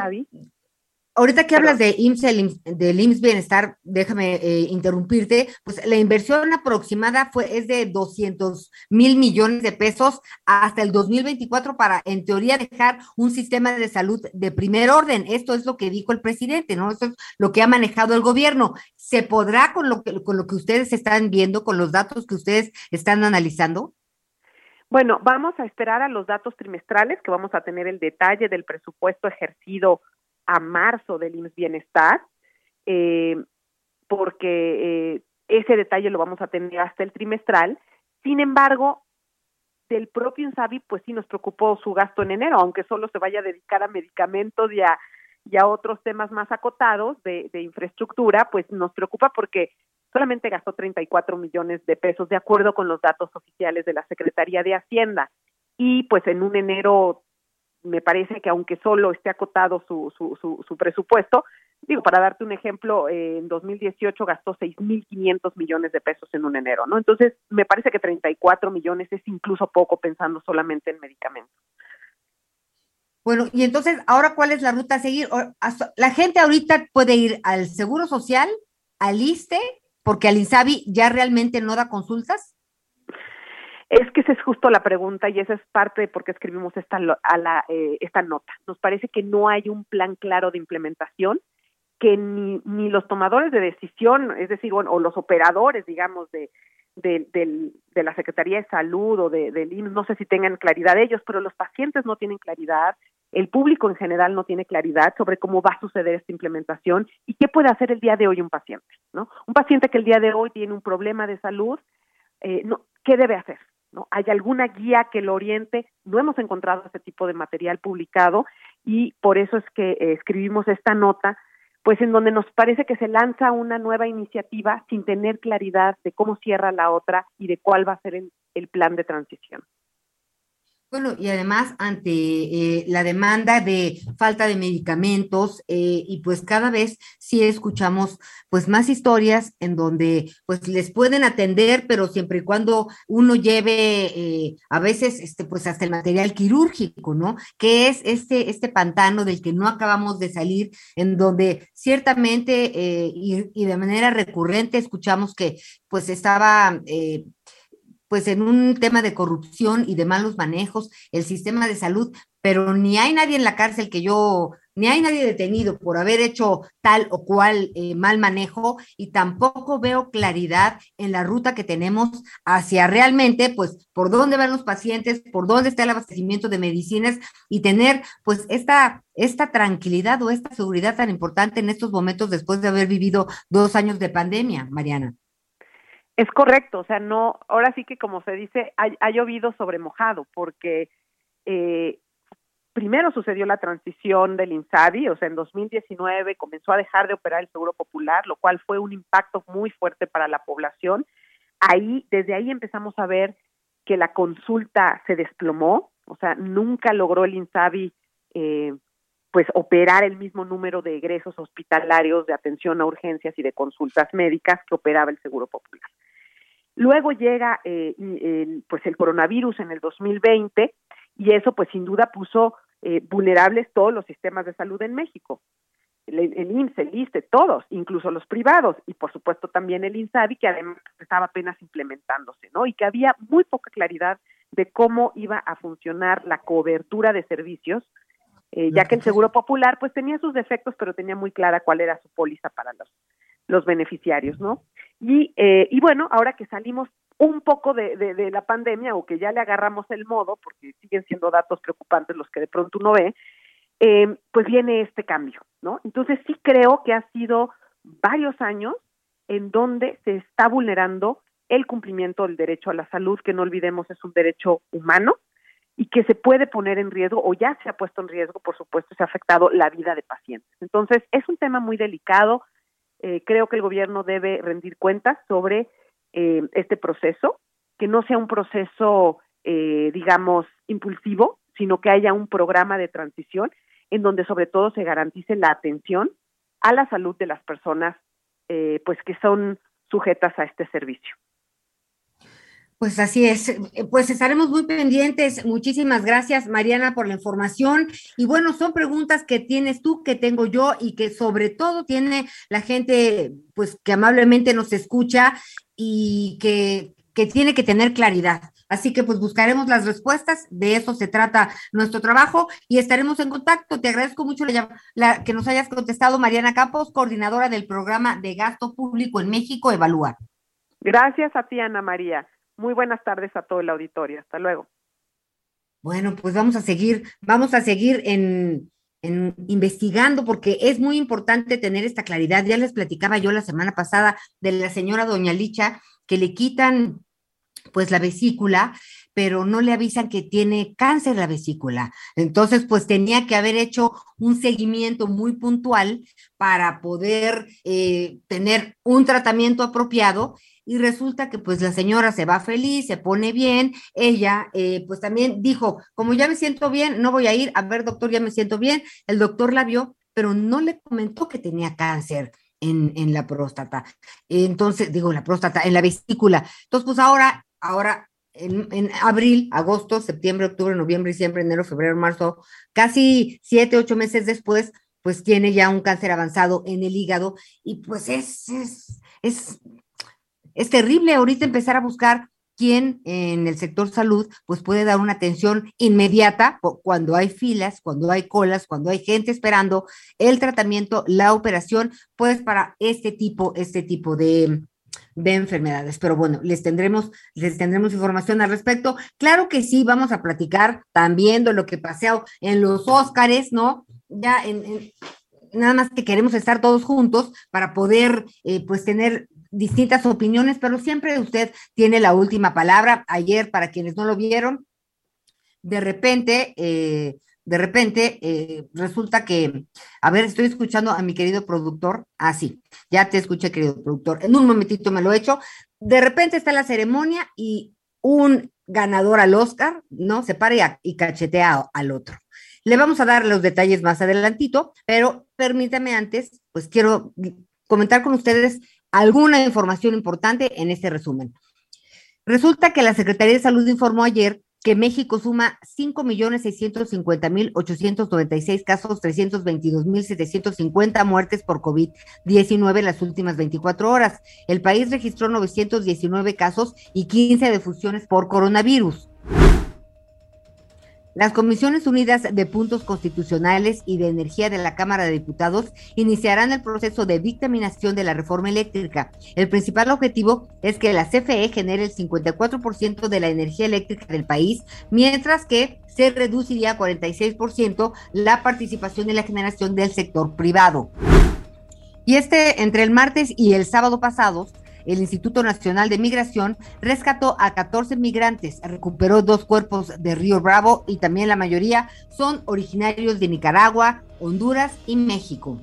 Ahorita que hablas de IMSS, del IMSS Bienestar, déjame eh, interrumpirte, pues la inversión aproximada fue, es de 200 mil millones de pesos hasta el 2024 para, en teoría, dejar un sistema de salud de primer orden. Esto es lo que dijo el presidente, ¿no? Esto es lo que ha manejado el gobierno. ¿Se podrá con lo que, con lo que ustedes están viendo, con los datos que ustedes están analizando? Bueno, vamos a esperar a los datos trimestrales, que vamos a tener el detalle del presupuesto ejercido a marzo del IMSS Bienestar, eh, porque eh, ese detalle lo vamos a tener hasta el trimestral. Sin embargo, del propio INSABI, pues sí nos preocupó su gasto en enero, aunque solo se vaya a dedicar a medicamentos y a, otros temas más acotados de, de infraestructura, pues nos preocupa porque solamente gastó 34 millones de pesos de acuerdo con los datos oficiales de la Secretaría de Hacienda. Y pues en un enero me parece que aunque solo esté acotado su, su, su, presupuesto, digo, para darte un ejemplo, eh, en 2018 gastó 6.500 millones de pesos en un enero, ¿no? Entonces, me parece que 34 millones es incluso poco pensando solamente en medicamentos. Bueno, y entonces, ahora, ¿cuál es la ruta a seguir? La gente ahorita puede ir al Seguro Social, al ISTE, porque al INSABI ya realmente no da consultas. Es que esa es justo la pregunta y esa es parte de por qué escribimos esta, a la, eh, esta nota. Nos parece que no hay un plan claro de implementación, que ni, ni los tomadores de decisión, es decir, bueno, o los operadores, digamos, de, de, la Secretaría de Salud o de, del IMSS, no sé si tengan claridad ellos, pero los pacientes no tienen claridad, el público en general no tiene claridad sobre cómo va a suceder esta implementación y qué puede hacer el día de hoy un paciente, ¿no? Un paciente que el día de hoy tiene un problema de salud, eh, no, ¿qué debe hacer? ¿No? ¿Hay alguna guía que lo oriente? No hemos encontrado ese tipo de material publicado y por eso es que eh, escribimos esta nota, pues en donde nos parece que se lanza una nueva iniciativa sin tener claridad de cómo cierra la otra y de cuál va a ser el, plan de transición. Bueno, y además ante eh, la demanda de falta de medicamentos eh, y pues cada vez sí escuchamos pues más historias en donde pues les pueden atender, pero siempre y cuando uno lleve eh, a veces este pues hasta el material quirúrgico, ¿no? Que es este, este pantano del que no acabamos de salir, en donde ciertamente y, y, de manera recurrente escuchamos que pues estaba pues en un tema de corrupción y de malos manejos, el sistema de salud, pero ni hay nadie en la cárcel que yo, ni hay nadie detenido por haber hecho tal o cual eh, mal manejo y tampoco veo claridad en la ruta que tenemos hacia realmente, pues, por dónde van los pacientes, por dónde está el abastecimiento de medicinas y tener, pues, esta, esta tranquilidad o esta seguridad tan importante en estos momentos después de haber vivido dos años de pandemia, Mariana. Es correcto, o sea, no, ahora sí que como se dice, ha, llovido sobre mojado, porque eh, primero sucedió la transición del INSABI, o sea, en 2019 comenzó a dejar de operar el Seguro Popular, lo cual fue un impacto muy fuerte para la población. Ahí, desde ahí empezamos a ver que la consulta se desplomó, o sea, nunca logró el INSABI eh, pues operar el mismo número de egresos hospitalarios de atención a urgencias y de consultas médicas que operaba el Seguro Popular. Luego llega eh, el, pues el coronavirus en el 2020 y eso pues sin duda puso eh, vulnerables todos los sistemas de salud en México. El, el IMSS, el ISTE, todos, incluso los privados y por supuesto también el INSABI que además estaba apenas implementándose, ¿no? Y que había muy poca claridad de cómo iba a funcionar la cobertura de servicios, eh, ya que el Seguro Popular pues tenía sus defectos, pero tenía muy clara cuál era su póliza para los, los beneficiarios, ¿no? Y, eh, y bueno, ahora que salimos un poco de, de, la pandemia o que ya le agarramos el modo, porque siguen siendo datos preocupantes los que de pronto uno ve, eh, pues viene este cambio, ¿no? Entonces sí creo que ha sido varios años en donde se está vulnerando el cumplimiento del derecho a la salud, que no olvidemos es un derecho humano y que se puede poner en riesgo o ya se ha puesto en riesgo, por supuesto, se ha afectado la vida de pacientes. Entonces es un tema muy delicado, eh, creo que el gobierno debe rendir cuentas sobre eh, este proceso, que no sea un proceso, eh, digamos, impulsivo, sino que haya un programa de transición en donde sobre todo se garantice la atención a la salud de las personas pues que son sujetas a este servicio. Pues así es, eh, pues estaremos muy pendientes. Muchísimas gracias, Mariana, por la información. Y bueno, son preguntas que tienes tú, que tengo yo y que sobre todo tiene la gente, pues que amablemente nos escucha y que, que tiene que tener claridad. Así que pues buscaremos las respuestas, de eso se trata nuestro trabajo y estaremos en contacto. Te agradezco mucho la, que nos hayas contestado, Mariana Campos, coordinadora del programa de gasto público en México, Evalúa. Gracias a ti, Ana María. Muy buenas tardes a todo el auditorio. Hasta luego. Bueno, pues vamos a seguir, vamos a seguir en, investigando porque es muy importante tener esta claridad. Ya les platicaba yo la semana pasada de la señora Doña Licha que le quitan pues la vesícula, pero no le avisan que tiene cáncer la vesícula. Entonces, pues tenía que haber hecho un seguimiento muy puntual para poder eh, tener un tratamiento apropiado y resulta que pues la señora se va feliz, se pone bien, ella eh, pues también dijo, como ya me siento bien, no voy a ir, a ver doctor, ya me siento bien, el doctor la vio, pero no le comentó que tenía cáncer. En, en la próstata. Entonces, digo, la próstata, en la vesícula. Entonces, pues ahora, ahora en, en, abril, agosto, septiembre, octubre, noviembre, diciembre, enero, febrero, marzo, casi siete, ocho meses después, pues tiene ya un cáncer avanzado en el hígado y pues es, es, es es terrible ahorita empezar a buscar quién en el sector salud pues puede dar una atención inmediata cuando hay filas, cuando hay colas, cuando hay gente esperando el tratamiento, la operación, pues para este tipo, este tipo de, de enfermedades. Pero bueno, les tendremos, les tendremos información al respecto. Claro que sí, vamos a platicar también de lo que pasó en los Óscares, ¿no? Ya en, nada más que queremos estar todos juntos para poder eh, pues tener distintas opiniones, pero siempre usted tiene la última palabra. Ayer, para quienes no lo vieron, de repente, eh, de repente eh, resulta que, a ver, estoy escuchando a mi querido productor. Ah, sí, ya te escuché, querido productor. En un momentito me lo he hecho. De repente está la ceremonia y un ganador al Oscar, ¿no? Se para y, cachetea al otro. Le vamos a dar los detalles más adelantito, pero permítame antes, pues quiero comentar con ustedes alguna información importante en este resumen. Resulta que la Secretaría de Salud informó ayer que México suma 5.650.896 casos, 322.750 muertes por COVID-19 en las últimas 24 horas. El país registró 919 casos y 15 defunciones por coronavirus. Las Comisiones Unidas de Puntos Constitucionales y de Energía de la Cámara de Diputados iniciarán el proceso de dictaminación de la reforma eléctrica. El principal objetivo es que la CFE genere el 54% de la energía eléctrica del país, mientras que se reduciría a 46% la participación en la generación del sector privado. Y este, entre el martes y el sábado pasados, el Instituto Nacional de Migración rescató a 14 migrantes, recuperó dos cuerpos de Río Bravo y también la mayoría son originarios de Nicaragua, Honduras y México.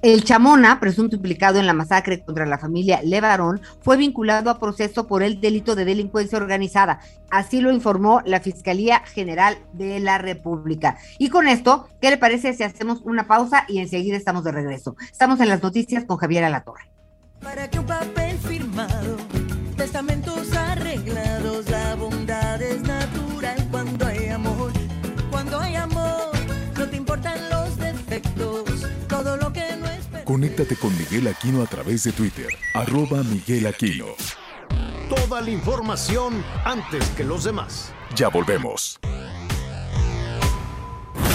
El Chamona, presunto implicado en la masacre contra la familia Levarón, fue vinculado a proceso por el delito de delincuencia organizada. Así lo informó la Fiscalía General de la República. Y con esto, ¿qué le parece si hacemos una pausa y enseguida estamos de regreso? Estamos en las noticias con Javier Alatorre. Para que un papel firmado, testamentos arreglados, la bondad es natural cuando hay amor. Cuando hay amor, no te importan los defectos, todo lo que no es. Conéctate con Miguel Aquino a través de Twitter, arroba Miguel Aquino. Toda la información antes que los demás. Ya volvemos.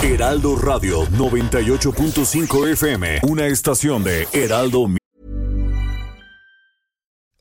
Heraldo Radio 98.5 FM, una estación de Heraldo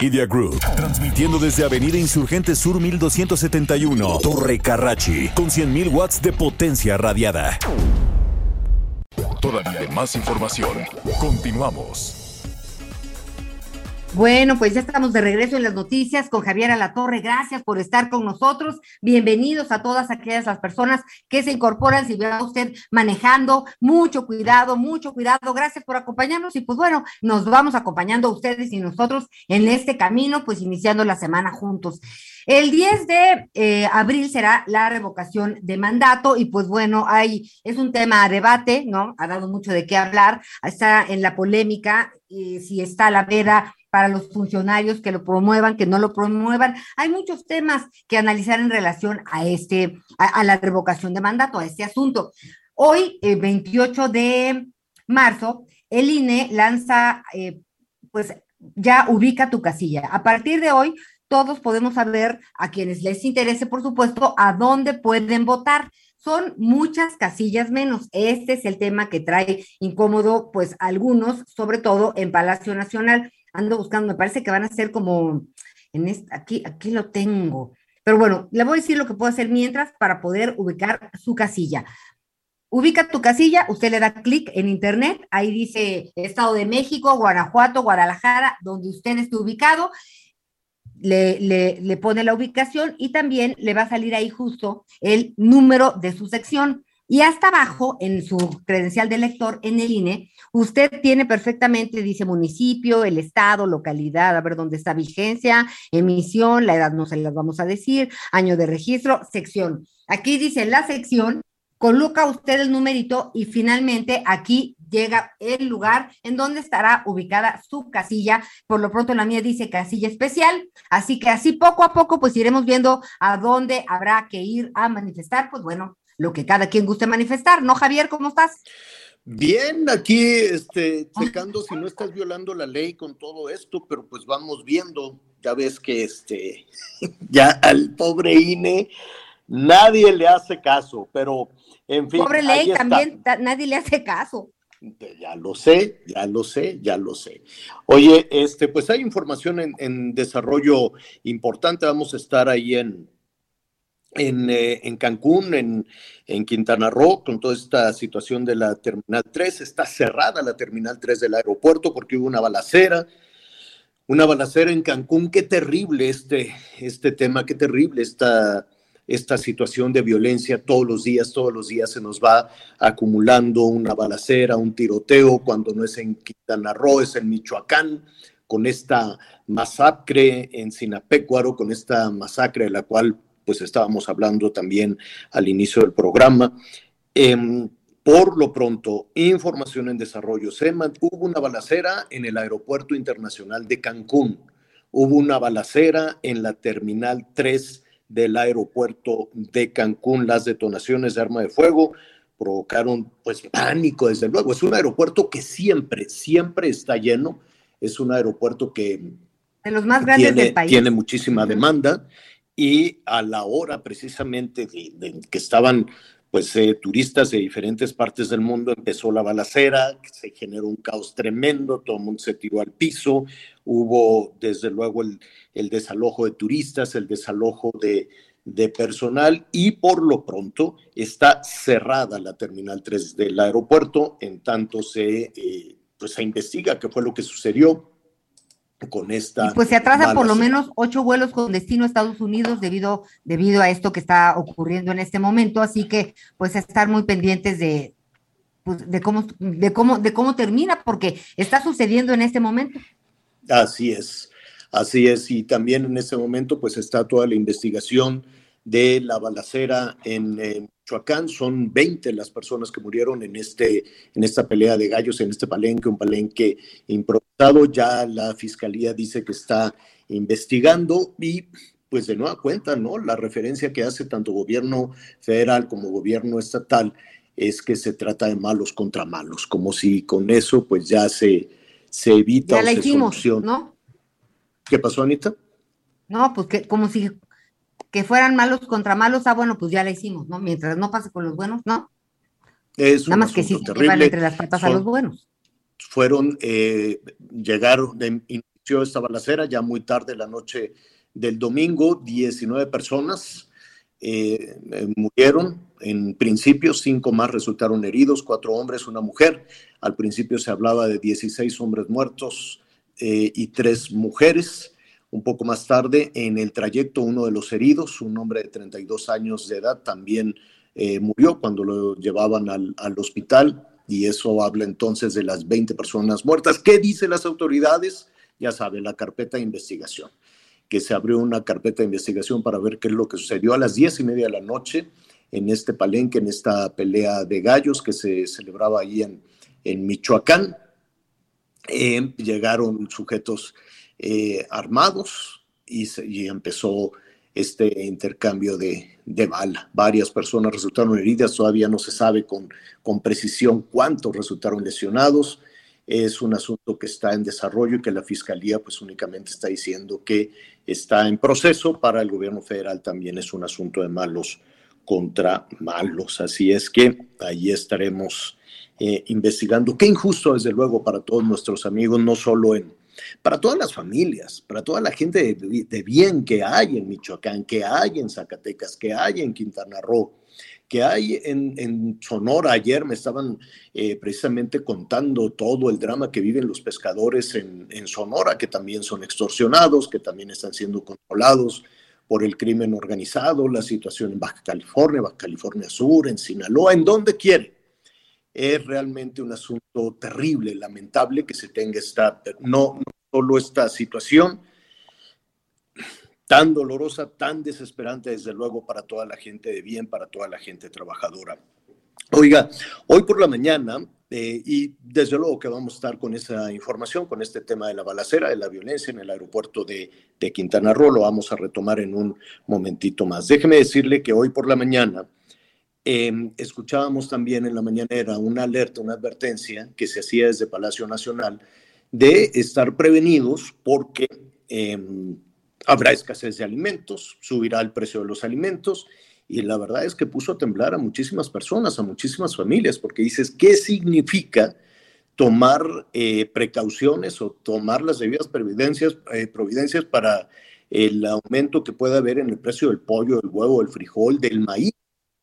Media Group, transmitiendo desde Avenida Insurgente Sur 1271, Torre Carrachi, con 100.000 watts de potencia radiada. Todavía más información. Continuamos. Bueno, pues ya estamos de regreso en las noticias con Javier Alatorre. Gracias por estar con nosotros. Bienvenidos a todas aquellas las personas que se incorporan. Si ve a usted manejando, mucho cuidado, mucho cuidado. Gracias por acompañarnos y pues bueno, nos vamos acompañando ustedes y nosotros en este camino, pues iniciando la semana juntos. El 10 de eh, abril será la revocación de mandato y pues bueno, hay, es un tema a debate, ¿no? Ha dado mucho de qué hablar, está en la polémica y si está la veda para los funcionarios que lo promuevan, que no lo promuevan. Hay muchos temas que analizar en relación a este, a, la revocación de mandato, a este asunto. Hoy, el 28 de marzo, el INE lanza, eh, pues ya ubica tu casilla. A partir de hoy, todos podemos saber, a quienes les interese, por supuesto, a dónde pueden votar. Son muchas casillas menos. Este es el tema que trae incómodo, pues, algunos, sobre todo en Palacio Nacional ando buscando, me parece que van a ser como, en esta, aquí, aquí lo tengo. Pero bueno, le voy a decir lo que puedo hacer mientras para poder ubicar su casilla. Ubica tu casilla, usted le da clic en internet, ahí dice Estado de México, Guanajuato, Guadalajara, donde usted esté ubicado, le, le, le, pone la ubicación y también le va a salir ahí justo el número de su sección. Y hasta abajo, en su credencial de lector, en el INE, usted tiene perfectamente, dice municipio, el estado, localidad, a ver dónde está vigencia, emisión, la edad no se las vamos a decir, año de registro, sección. Aquí dice la sección, coloca usted el numerito y finalmente aquí llega el lugar en donde estará ubicada su casilla. Por lo pronto la mía dice casilla especial, así que así poco a poco pues iremos viendo a dónde habrá que ir a manifestar, pues bueno, lo que cada quien guste manifestar, ¿no, Javier? ¿Cómo estás? Bien, aquí este, checando si no estás violando la ley con todo esto, pero pues vamos viendo, ya ves que este, <laughs> ya al pobre INE nadie le hace caso, pero en fin. Pobre ley, también nadie le hace caso. Ya lo sé, ya lo sé, ya lo sé. Oye, este, pues hay información en, en desarrollo importante. Vamos a estar ahí en, en, eh, en Cancún, en, en, Quintana Roo, con toda esta situación de la Terminal 3. Está cerrada la Terminal 3 del aeropuerto porque hubo una balacera. Una balacera en Cancún. Qué terrible este, este tema, qué terrible esta esta situación de violencia todos los días, todos los días se nos va acumulando una balacera, un tiroteo, cuando no es en Quintana Roo, es en Michoacán, con esta masacre en Sinapecuaro, con esta masacre de la cual pues estábamos hablando también al inicio del programa. Em, por lo pronto, información en desarrollo. Se hubo una balacera en el Aeropuerto Internacional de Cancún. Hubo una balacera en la Terminal 3 del aeropuerto de Cancún. Las detonaciones de arma de fuego provocaron pues pánico, desde luego. Es un aeropuerto que siempre, siempre está lleno. Es un aeropuerto que de los más grandes tiene, del país. tiene muchísima demanda y a la hora precisamente de, de que estaban pues eh, turistas de diferentes partes del mundo, empezó la balacera, se generó un caos tremendo, todo el mundo se tiró al piso, hubo desde luego el, desalojo de turistas, el desalojo de, de, personal y por lo pronto está cerrada la Terminal 3 del aeropuerto, en tanto se, eh, pues, se investiga qué fue lo que sucedió con esta. Y pues se atrasa por lo menos ocho vuelos con destino a Estados Unidos debido, debido a esto que está ocurriendo en este momento, así que pues estar muy pendientes de, pues, de, cómo, de, cómo, de cómo termina, porque está sucediendo en este momento. Así es, así es, y también en este momento pues está toda la investigación de la balacera en, en Michoacán. Son 20 las personas que murieron en, este, en esta pelea de gallos, en este palenque, un palenque improvisado. Ya la fiscalía dice que está investigando y pues de nueva cuenta, ¿no? La referencia que hace tanto gobierno federal como gobierno estatal es que se trata de malos contra malos, como si con eso pues ya se, se evita ya o la se hicimos, soluciona. ¿no? ¿Qué pasó, Anita? No, pues que como si que fueran malos contra malos, ah, bueno, pues ya la hicimos, ¿no? Mientras no pase con los buenos, ¿no? Es Nada un más que sí terrible. entre las patas a los buenos. fueron, eh, llegaron, de- inició esta balacera ya muy tarde la noche del domingo, 19 personas eh, eh, murieron, en principio cinco más resultaron heridos, cuatro hombres, una mujer, al principio se hablaba de 16 hombres muertos eh, y tres mujeres, un poco más tarde en el trayecto uno de los heridos, un hombre de 32 años de edad, también eh, murió cuando lo llevaban al, al hospital y eso habla entonces de las 20 personas muertas. ¿Qué dicen las autoridades? Ya sabe, la carpeta de investigación, que se abrió una carpeta de investigación para ver qué es lo que sucedió a las 10 y media de la noche en este palenque, en esta pelea de gallos que se celebraba ahí en, en Michoacán. Eh, llegaron sujetos eh, armados y, empezó este intercambio de, de bala. Varias personas resultaron heridas, todavía no se sabe con, con precisión cuántos resultaron lesionados. Es un asunto que está en desarrollo y que la Fiscalía pues únicamente está diciendo que está en proceso. Para el gobierno federal también es un asunto de malos contra malos. Así es que ahí estaremos eh, investigando. Qué injusto, desde luego, para todos nuestros amigos, no solo en, para todas las familias, para toda la gente de, bien que hay en Michoacán, que hay en Zacatecas, que hay en Quintana Roo, que hay en, Sonora. Ayer me estaban eh, precisamente contando todo el drama que viven los pescadores en, en Sonora, que también son extorsionados, que también están siendo controlados por el crimen organizado, la situación en Baja California, Baja California Sur, en Sinaloa, en donde quiere. Es realmente un asunto terrible, lamentable que se tenga esta, no, solo esta situación tan dolorosa, tan desesperante, desde luego, para toda la gente de bien, para toda la gente trabajadora. Oiga, hoy por la mañana, eh, y desde luego que vamos a estar con esa información, con este tema de la balacera, de la violencia en el aeropuerto de, de Quintana Roo, lo vamos a retomar en un momentito más. Déjeme decirle que hoy por la mañana eh, escuchábamos también en la mañanera una alerta, una advertencia que se hacía desde Palacio Nacional de estar prevenidos porque eh, habrá escasez de alimentos, subirá el precio de los alimentos y la verdad es que puso a temblar a muchísimas personas, a muchísimas familias, porque dices, ¿qué significa tomar eh, precauciones o tomar las debidas providencias, eh, providencias para el aumento que pueda haber en el precio del pollo, del huevo, del frijol, del maíz,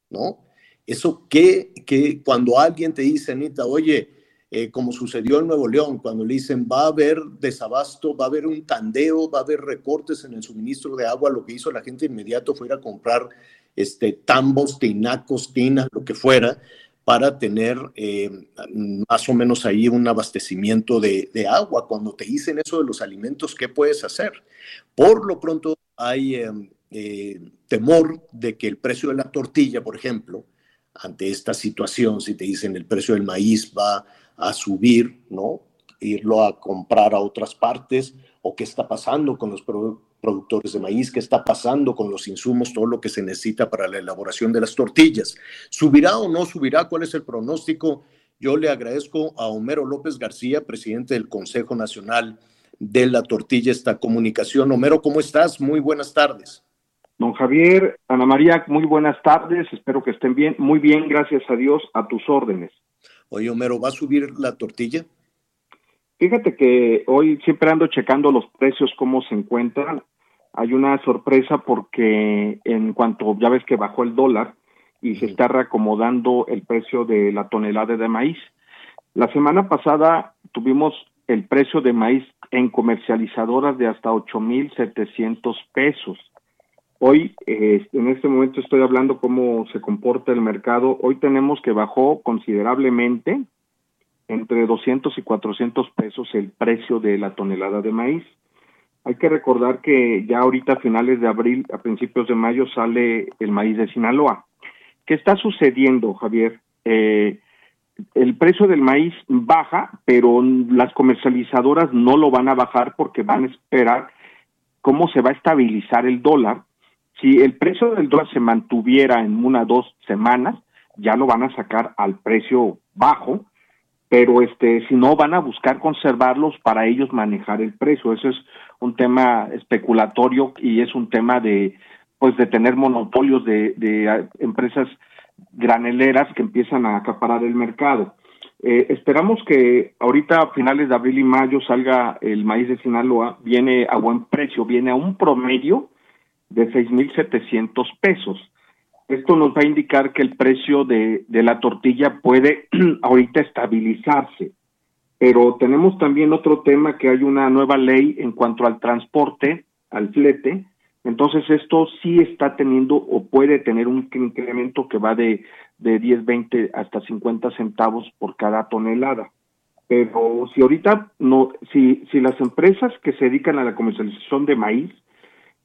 ¿no? Eso que, que cuando alguien te dice, Anita, oye, eh, como sucedió en Nuevo León, cuando le dicen va a haber desabasto, va a haber un tandeo, va a haber recortes en el suministro de agua, lo que hizo la gente inmediato fue ir a comprar este, tambos, tinacos, tinas, lo que fuera, para tener eh, más o menos ahí un abastecimiento de, agua. Cuando te dicen eso de los alimentos, ¿qué puedes hacer? Por lo pronto hay em, eh, temor de que el precio de la tortilla, por ejemplo, ante esta situación, si te dicen el precio del maíz va a subir, ¿no? Irlo a comprar a otras partes o qué está pasando con los productores de maíz, qué está pasando con los insumos, todo lo que se necesita para la elaboración de las tortillas. ¿Subirá o no subirá? ¿Cuál es el pronóstico? Yo le agradezco a Homero López García, presidente del Consejo Nacional de la Tortilla, esta comunicación. Homero, ¿cómo estás? Muy buenas tardes. Don Javier, Ana María, muy buenas tardes, espero que estén bien. Muy bien, gracias a Dios, a tus órdenes. Oye, Homero, ¿va a subir la tortilla? Fíjate que hoy siempre ando checando los precios, cómo se encuentran. Hay una sorpresa porque en cuanto ya ves que bajó el dólar y se está reacomodando el precio de la tonelada de maíz. La semana pasada tuvimos el precio de maíz en comercializadoras de hasta 8.700 pesos Hoy, eh, en este momento estoy hablando cómo se comporta el mercado. Hoy tenemos que bajó considerablemente entre 200 y 400 pesos el precio de la tonelada de maíz. Hay que recordar que ya ahorita a finales de abril, a principios de mayo, sale el maíz de Sinaloa. ¿Qué está sucediendo, Javier? Eh, el precio del maíz baja, pero las comercializadoras no lo van a bajar porque van a esperar cómo se va a estabilizar el dólar si el precio del dólar se mantuviera en una o dos semanas, ya lo van a sacar al precio bajo, pero este, si no, van a buscar conservarlos para ellos manejar el precio. Eso es un tema especulatorio y es un tema de, pues, de tener monopolios de, de ah, empresas graneleras que empiezan a acaparar el mercado. Eh, esperamos que ahorita a finales de abril y mayo salga el maíz de Sinaloa, viene a buen precio, viene a un promedio de 6.700 pesos. Esto nos va a indicar que el precio de, de la tortilla puede <clears throat> ahorita estabilizarse. Pero tenemos también otro tema que hay una nueva ley en cuanto al transporte, al flete. Entonces esto sí está teniendo o puede tener un incremento que va de, de 10, 20 hasta 50 centavos por cada tonelada. Pero si ahorita no, si, si las empresas que se dedican a la comercialización de maíz,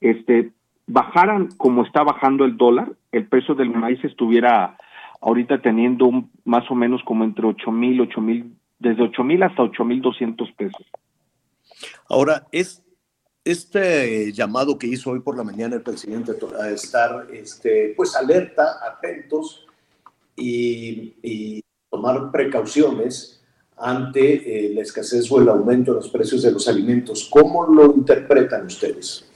este, bajaran como está bajando el dólar, el precio del maíz estuviera ahorita teniendo un, más o menos como entre ocho mil, ocho mil, desde ocho mil hasta ocho mil doscientos pesos. Ahora, es este llamado que hizo hoy por la mañana el presidente a estar este, pues alerta, atentos y, tomar precauciones ante eh, la escasez o el aumento de los precios de los alimentos. ¿Cómo lo interpretan ustedes?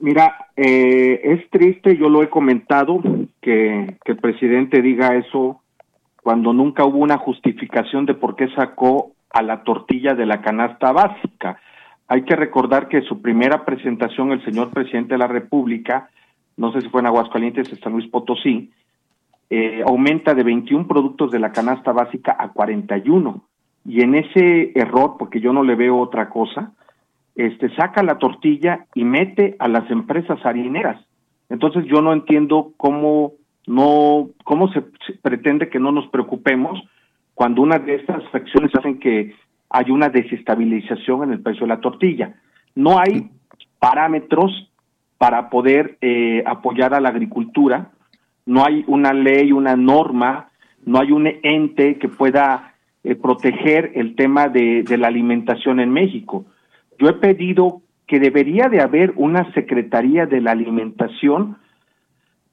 Mira, eh, es triste, yo lo he comentado, que, el presidente diga eso cuando nunca hubo una justificación de por qué sacó a la tortilla de la canasta básica. Hay que recordar que su primera presentación, el señor presidente de la República, no sé si fue en Aguascalientes San Luis Potosí, eh, aumenta de 21 productos de la canasta básica a 41. Y en ese error, porque yo no le veo otra cosa, este, saca la tortilla y mete a las empresas harineras. Entonces yo no entiendo cómo no cómo se, pretende que no nos preocupemos cuando una de estas acciones hacen que hay una desestabilización en el precio de la tortilla. No hay parámetros para poder eh, apoyar a la agricultura, no hay una ley, una norma, no hay un ente que pueda eh, proteger el tema de la alimentación en México. Yo he pedido que debería de haber una Secretaría de la Alimentación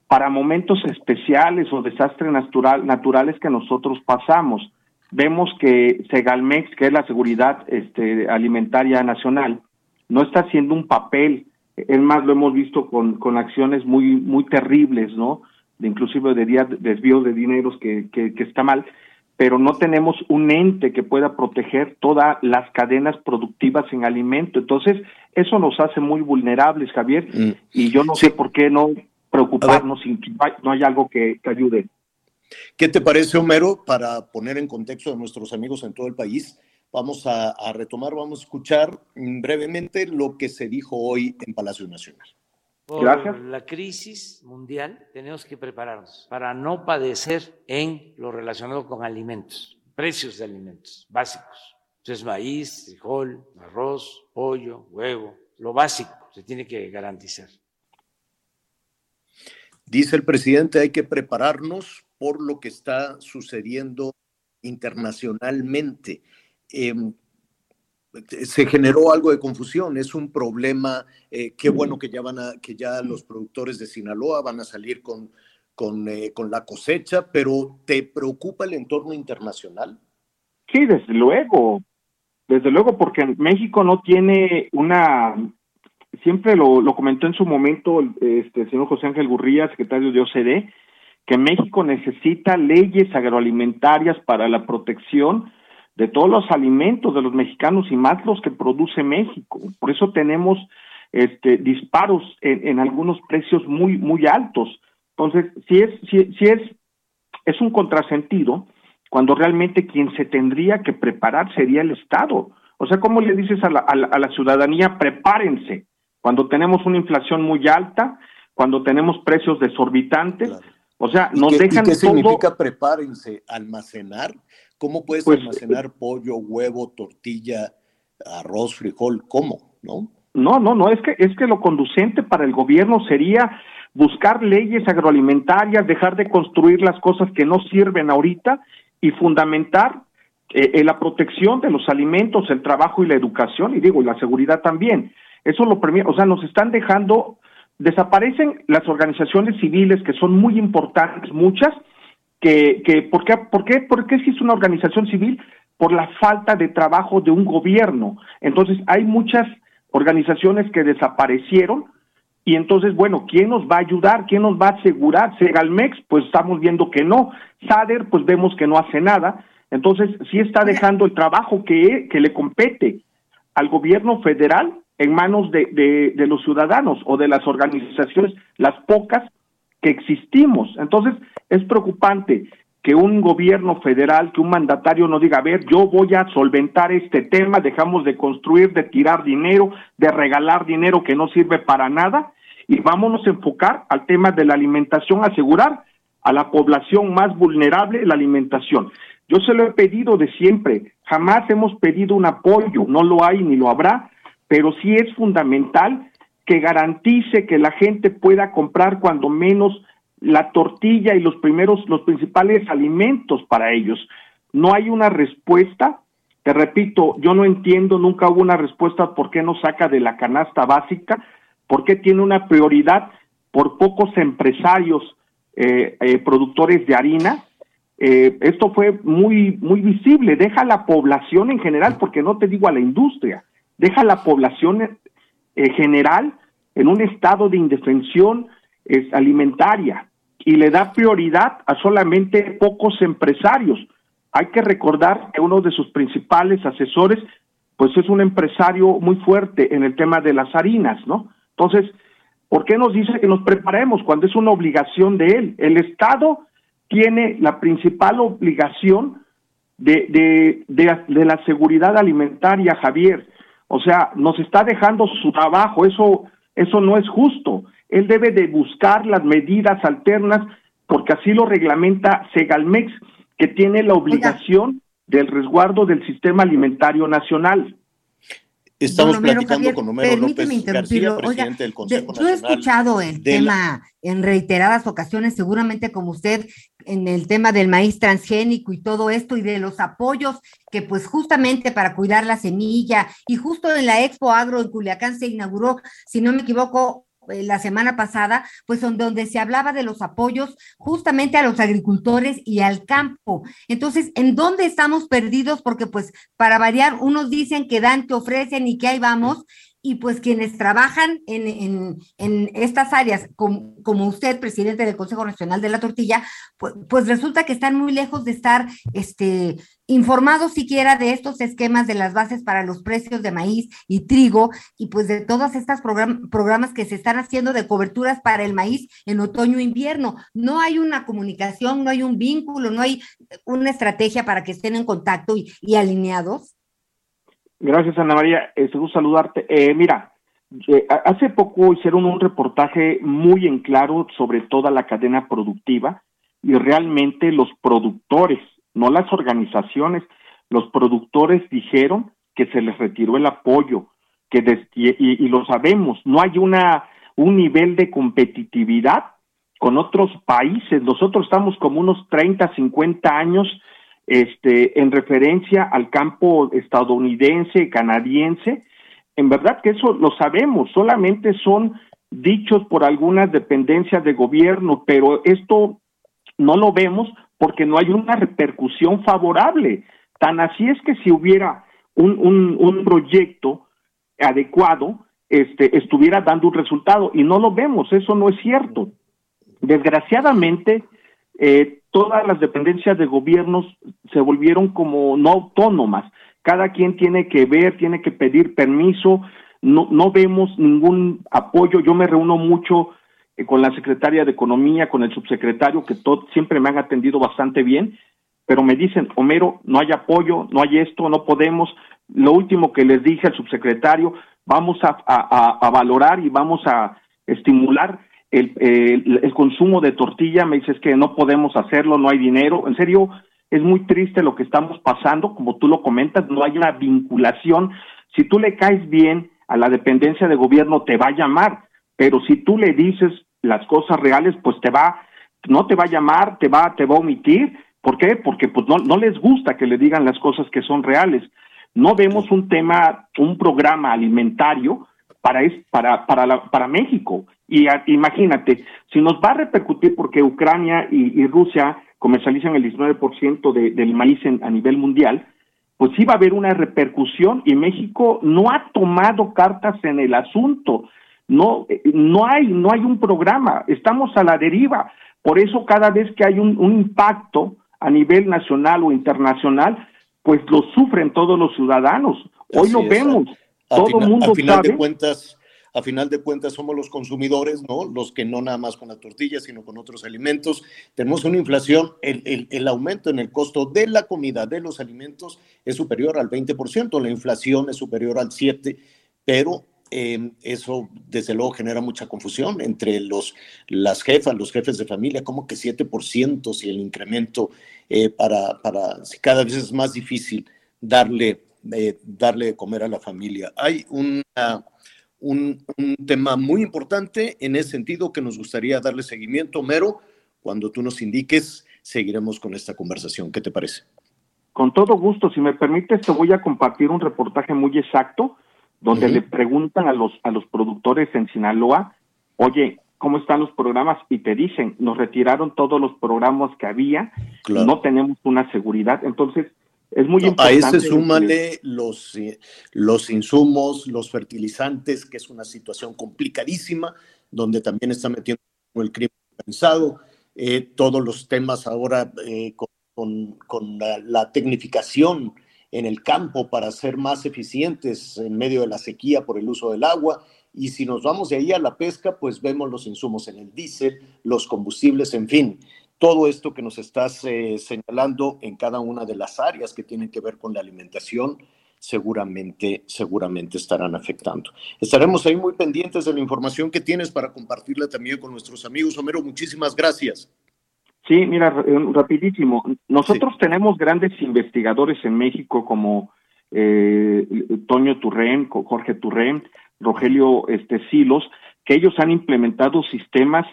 para momentos especiales o desastres natural, naturales que nosotros pasamos. Vemos que Segalmex, que es la Seguridad este, Alimentaria Nacional, no está haciendo un papel, es más, lo hemos visto con, con acciones muy, muy terribles, ¿no? De inclusive de desvíos de dineros que, que, que está mal, pero no tenemos un ente que pueda proteger todas las cadenas productivas en alimento. Entonces, eso nos hace muy vulnerables, Javier, Mm. y yo no sé por qué no preocuparnos si no hay algo que, que ayude. ¿Qué te parece, Homero? Para poner en contexto a nuestros amigos en todo el país, vamos a, a retomar, vamos a escuchar brevemente lo que se dijo hoy en Palacio Nacional. Por la crisis mundial tenemos que prepararnos para no padecer en lo relacionado con alimentos, precios de alimentos básicos. Entonces, maíz, frijol, arroz, pollo, huevo, lo básico se tiene que garantizar. Dice el presidente, hay que prepararnos por lo que está sucediendo internacionalmente. Eh, se generó algo de confusión, es un problema, eh, qué bueno que ya van a, que ya los productores de Sinaloa van a salir con, con, eh, con la cosecha, pero ¿te preocupa el entorno internacional? Sí, desde luego, desde luego, porque México no tiene una, siempre lo, lo comentó en su momento este, el señor José Ángel Gurría, secretario de OCDE, que México necesita leyes agroalimentarias para la protección de todos los alimentos de los mexicanos y más los que produce México. Por eso tenemos este, disparos en, en algunos precios muy muy altos. Entonces, si es si, si es es un contrasentido cuando realmente quien se tendría que preparar sería el Estado. O sea, ¿cómo le dices a la, a la, a la ciudadanía prepárense cuando tenemos una inflación muy alta, cuando tenemos precios desorbitantes? Claro. O sea, nos ¿Y qué, dejan ¿y qué todo... significa prepárense? ¿Almacenar? ¿Cómo puedes Pues, almacenar pollo, huevo, tortilla, arroz, frijol? ¿Cómo? ¿No? No, no, no, es que, es que lo conducente para el gobierno sería buscar leyes agroalimentarias, dejar de construir las cosas que no sirven ahorita y fundamentar eh, eh, la protección de los alimentos, el trabajo y la educación, y digo, y la seguridad también. Eso lo premia, o sea, nos están dejando, desaparecen las organizaciones civiles que son muy importantes, muchas, que, que ¿por, qué, por, qué, ¿por una organización civil? Por la falta de trabajo de un gobierno. Entonces, hay muchas organizaciones que desaparecieron y entonces, bueno, ¿quién nos va a ayudar? ¿Quién nos va a asegurar? Segalmex, pues estamos viendo que no. SADER, pues vemos que no hace nada. Entonces, sí está dejando el trabajo que, que le compete al gobierno federal en manos de, de, de los ciudadanos o de las organizaciones, las pocas existimos. Entonces, es preocupante que un gobierno federal, que un mandatario no diga, a ver, yo voy a solventar este tema, dejamos de construir, de tirar dinero, de regalar dinero que no sirve para nada, y vámonos a enfocar al tema de la alimentación, asegurar a la población más vulnerable la alimentación. Yo se lo he pedido de siempre, jamás hemos pedido un apoyo, no lo hay ni lo habrá, pero sí es fundamental que garantice que la gente pueda comprar cuando menos la tortilla y los primeros, los principales alimentos para ellos. No hay una respuesta, te repito, yo no entiendo, nunca hubo una respuesta por qué no saca de la canasta básica, por qué tiene una prioridad por pocos empresarios eh, eh, productores de harina. Eh, esto fue muy, muy visible, deja a la población en general, porque no te digo a la industria, deja a la población general en un estado de indefensión es alimentaria y le da prioridad a solamente pocos empresarios. Hay que recordar que uno de sus principales asesores, pues es un empresario muy fuerte en el tema de las harinas, ¿no? Entonces, ¿por qué nos dice que nos preparemos cuando es una obligación de él? El Estado tiene la principal obligación de, de, de la seguridad alimentaria, Javier. O sea, nos está dejando su trabajo, eso, eso no es justo él debe de buscar las medidas alternas porque así lo reglamenta Segalmex, que tiene la obligación del resguardo del sistema alimentario nacional. Estamos Homero, platicando Javier, con Homero permíteme López García, interrumpirlo. Oiga, presidente del Consejo Yo he escuchado el la- tema en reiteradas ocasiones, seguramente como usted, en el tema del maíz transgénico y todo esto y de los apoyos que pues justamente para cuidar la semilla y justo en la Expo Agro en Culiacán se inauguró, si no me equivoco, la semana pasada, pues donde se hablaba de los apoyos justamente a los agricultores y al campo. Entonces, ¿en dónde estamos perdidos? Porque pues para variar, unos dicen que dan, que ofrecen y que ahí vamos, y pues quienes trabajan en, estas áreas, como, como, usted, presidente del Consejo Nacional de la Tortilla, pues, pues, resulta que están muy lejos de estar este, informados siquiera de estos esquemas de las bases para los precios de maíz y trigo y pues de todas estas programas que se están haciendo de coberturas para el maíz en otoño e invierno. No hay una comunicación, no hay un vínculo, no hay una estrategia para que estén en contacto y alineados. Gracias, Ana María. Es un saludarte. Eh, mira, eh, hace poco hicieron un reportaje muy en claro sobre toda la cadena productiva y realmente los productores, no las organizaciones, los productores dijeron que se les retiró el apoyo, que y, y, lo sabemos, no hay una un nivel de competitividad con otros países. Nosotros estamos como unos 30, 50 años este, en referencia al campo estadounidense, canadiense. En verdad que eso lo sabemos, solamente son dichos por algunas dependencias de gobierno, pero esto no lo vemos porque no hay una repercusión favorable. Tan así es que si hubiera un, un, un proyecto adecuado, este, estuviera dando un resultado y no lo vemos, eso no es cierto. Desgraciadamente, eh, todas las dependencias de gobiernos se volvieron como no autónomas. Cada quien tiene que ver, tiene que pedir permiso. No, no vemos ningún apoyo. Yo me reúno mucho eh, con la secretaria de Economía, con el subsecretario, que siempre me han atendido bastante bien, pero me dicen, Homero, no hay apoyo, no hay esto, no podemos. Lo último que les dije al subsecretario, vamos a, a, a valorar y vamos a estimular el, el, consumo de tortilla, me dices que no podemos hacerlo, no hay dinero. En serio, es muy triste lo que estamos pasando, como tú lo comentas, no hay una vinculación. Si tú le caes bien a la dependencia de gobierno, te va a llamar, pero si tú le dices las cosas reales, pues te va, no te va a llamar, te va, te va a omitir. ¿Por qué? Porque pues no, no les gusta que le digan las cosas que son reales. No vemos un tema, un programa alimentario para, para, para, para México. Y imagínate, si nos va a repercutir porque Ucrania y, Rusia comercializan el 19% de, del maíz a nivel mundial, pues sí va a haber una repercusión y México no ha tomado cartas en el asunto. No, no hay, no hay un programa, estamos a la deriva. Por eso cada vez que hay un, impacto a nivel nacional o internacional, pues lo sufren todos los ciudadanos. Hoy lo vemos. Todo el mundo final de cuentas, a final de cuentas somos los consumidores, ¿no? Los que no nada más con la tortilla, sino con otros alimentos. Tenemos una inflación, el, el, aumento en el costo de la comida, de los alimentos, es superior al 20%, la inflación es superior al 7%, pero em, eso desde luego genera mucha confusión entre los, las jefas, los jefes de familia, como que 7% si el incremento eh, para, para, si cada vez es más difícil darle, eh, darle de comer a la familia. Hay una un, tema muy importante en ese sentido que nos gustaría darle seguimiento. Mero, cuando tú nos indiques, seguiremos con esta conversación. ¿Qué te parece? Con todo gusto, si me permites, te voy a compartir un reportaje muy exacto donde le preguntan a los, a los productores en Sinaloa, oye, ¿cómo están los programas? Y te dicen, nos retiraron todos los programas que había, no tenemos una seguridad. Entonces, es muy importante. A ese súmale los, eh, los insumos, los fertilizantes, que es una situación complicadísima, donde también está metiendo el crimen organizado, eh, todos los temas ahora eh, con, con, la, la, tecnificación en el campo para ser más eficientes en medio de la sequía por el uso del agua. Y si nos vamos de ahí a la pesca, pues vemos los insumos en el diésel, los combustibles, en fin todo esto que nos estás eh, señalando en cada una de las áreas que tienen que ver con la alimentación, seguramente, seguramente estarán afectando. Estaremos ahí muy pendientes de la información que tienes para compartirla también con nuestros amigos. Homero, muchísimas gracias. Sí, mira, eh, rapidísimo. Nosotros tenemos grandes investigadores en México como eh, Toño Turren, Jorge Turren, Rogelio este, Silos, que ellos han implementado sistemas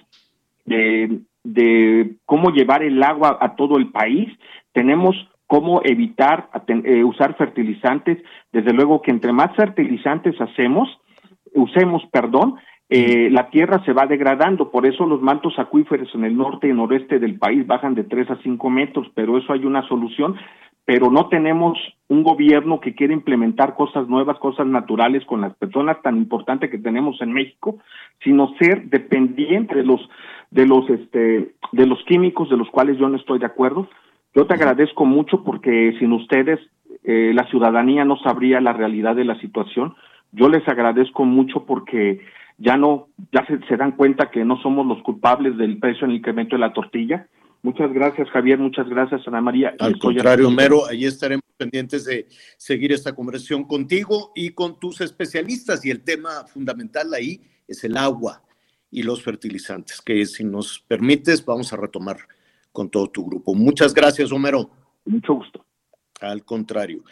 de de cómo llevar el agua a todo el país, tenemos cómo evitar eh, usar fertilizantes, desde luego que entre más fertilizantes hacemos, usemos, perdón, eh, la tierra se va degradando, por eso los mantos acuíferos en el norte y noreste del país bajan de 3 a 5 metros, pero eso hay una solución, pero no tenemos un gobierno que quiere implementar cosas nuevas, cosas naturales con las personas tan importantes que tenemos en México, sino ser dependiente de los de los este de los químicos de los cuales yo no estoy de acuerdo. Yo te agradezco mucho porque sin ustedes eh, la ciudadanía no sabría la realidad de la situación. Yo les agradezco mucho porque ya no ya se, se dan cuenta que no somos los culpables del precio en el incremento de la tortilla Muchas gracias, Javier. Muchas gracias, Ana María. Al contrario, Homero, ahí estaremos pendientes de seguir esta conversación contigo y con tus especialistas. Y el tema fundamental ahí es el agua y los fertilizantes, que si nos permites, vamos a retomar con todo tu grupo. Muchas gracias, Homero. Mucho gusto. Al contrario.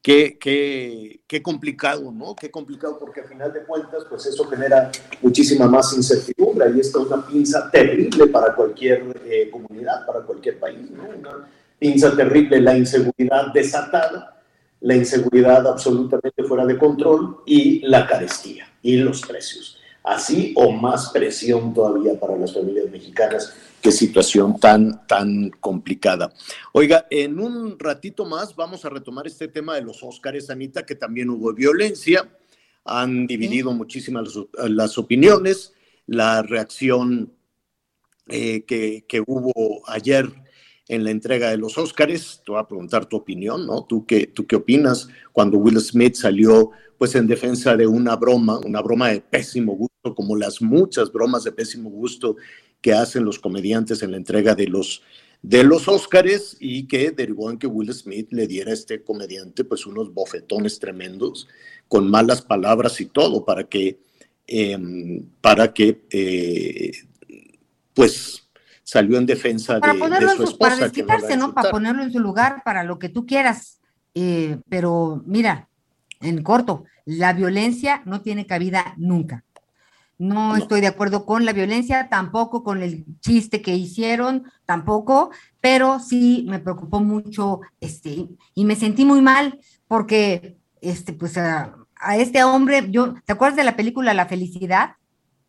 Qué, qué, qué, complicado, ¿no? Qué complicado porque al final de cuentas, pues eso genera muchísima más incertidumbre. Ahí está una pinza terrible para cualquier eh, comunidad, para cualquier país, ¿no? Una pinza terrible, la inseguridad desatada, la inseguridad absolutamente fuera de control y la carestía y los precios. Así o más presión todavía para las familias mexicanas qué situación tan, tan complicada. Oiga, en un ratito más vamos a retomar este tema de los Óscares, Anita, que también hubo violencia, han dividido muchísimas las, opiniones, la reacción eh, que, que, hubo ayer en la entrega de los Óscares. Te voy a preguntar tu opinión, ¿no? ¿Tú qué, ¿Tú qué opinas cuando Will Smith salió pues en defensa de una broma, una broma de pésimo gusto, como las muchas bromas de pésimo gusto que hacen los comediantes en la entrega de los, de los Óscares y que derivó en que Will Smith le diera a este comediante pues unos bofetones tremendos con malas palabras y todo para que, em, para que eh, pues salió en defensa de, su esposa. Para desquitarse, ¿no? Para ponerlo en su lugar, para lo que tú quieras. Eh, pero mira, en corto, la violencia no tiene cabida nunca. No, estoy de acuerdo con la violencia, tampoco con el chiste que hicieron, tampoco, pero sí me preocupó mucho este, y me sentí muy mal porque este, pues a, este hombre, yo, ¿te acuerdas de la película La Felicidad?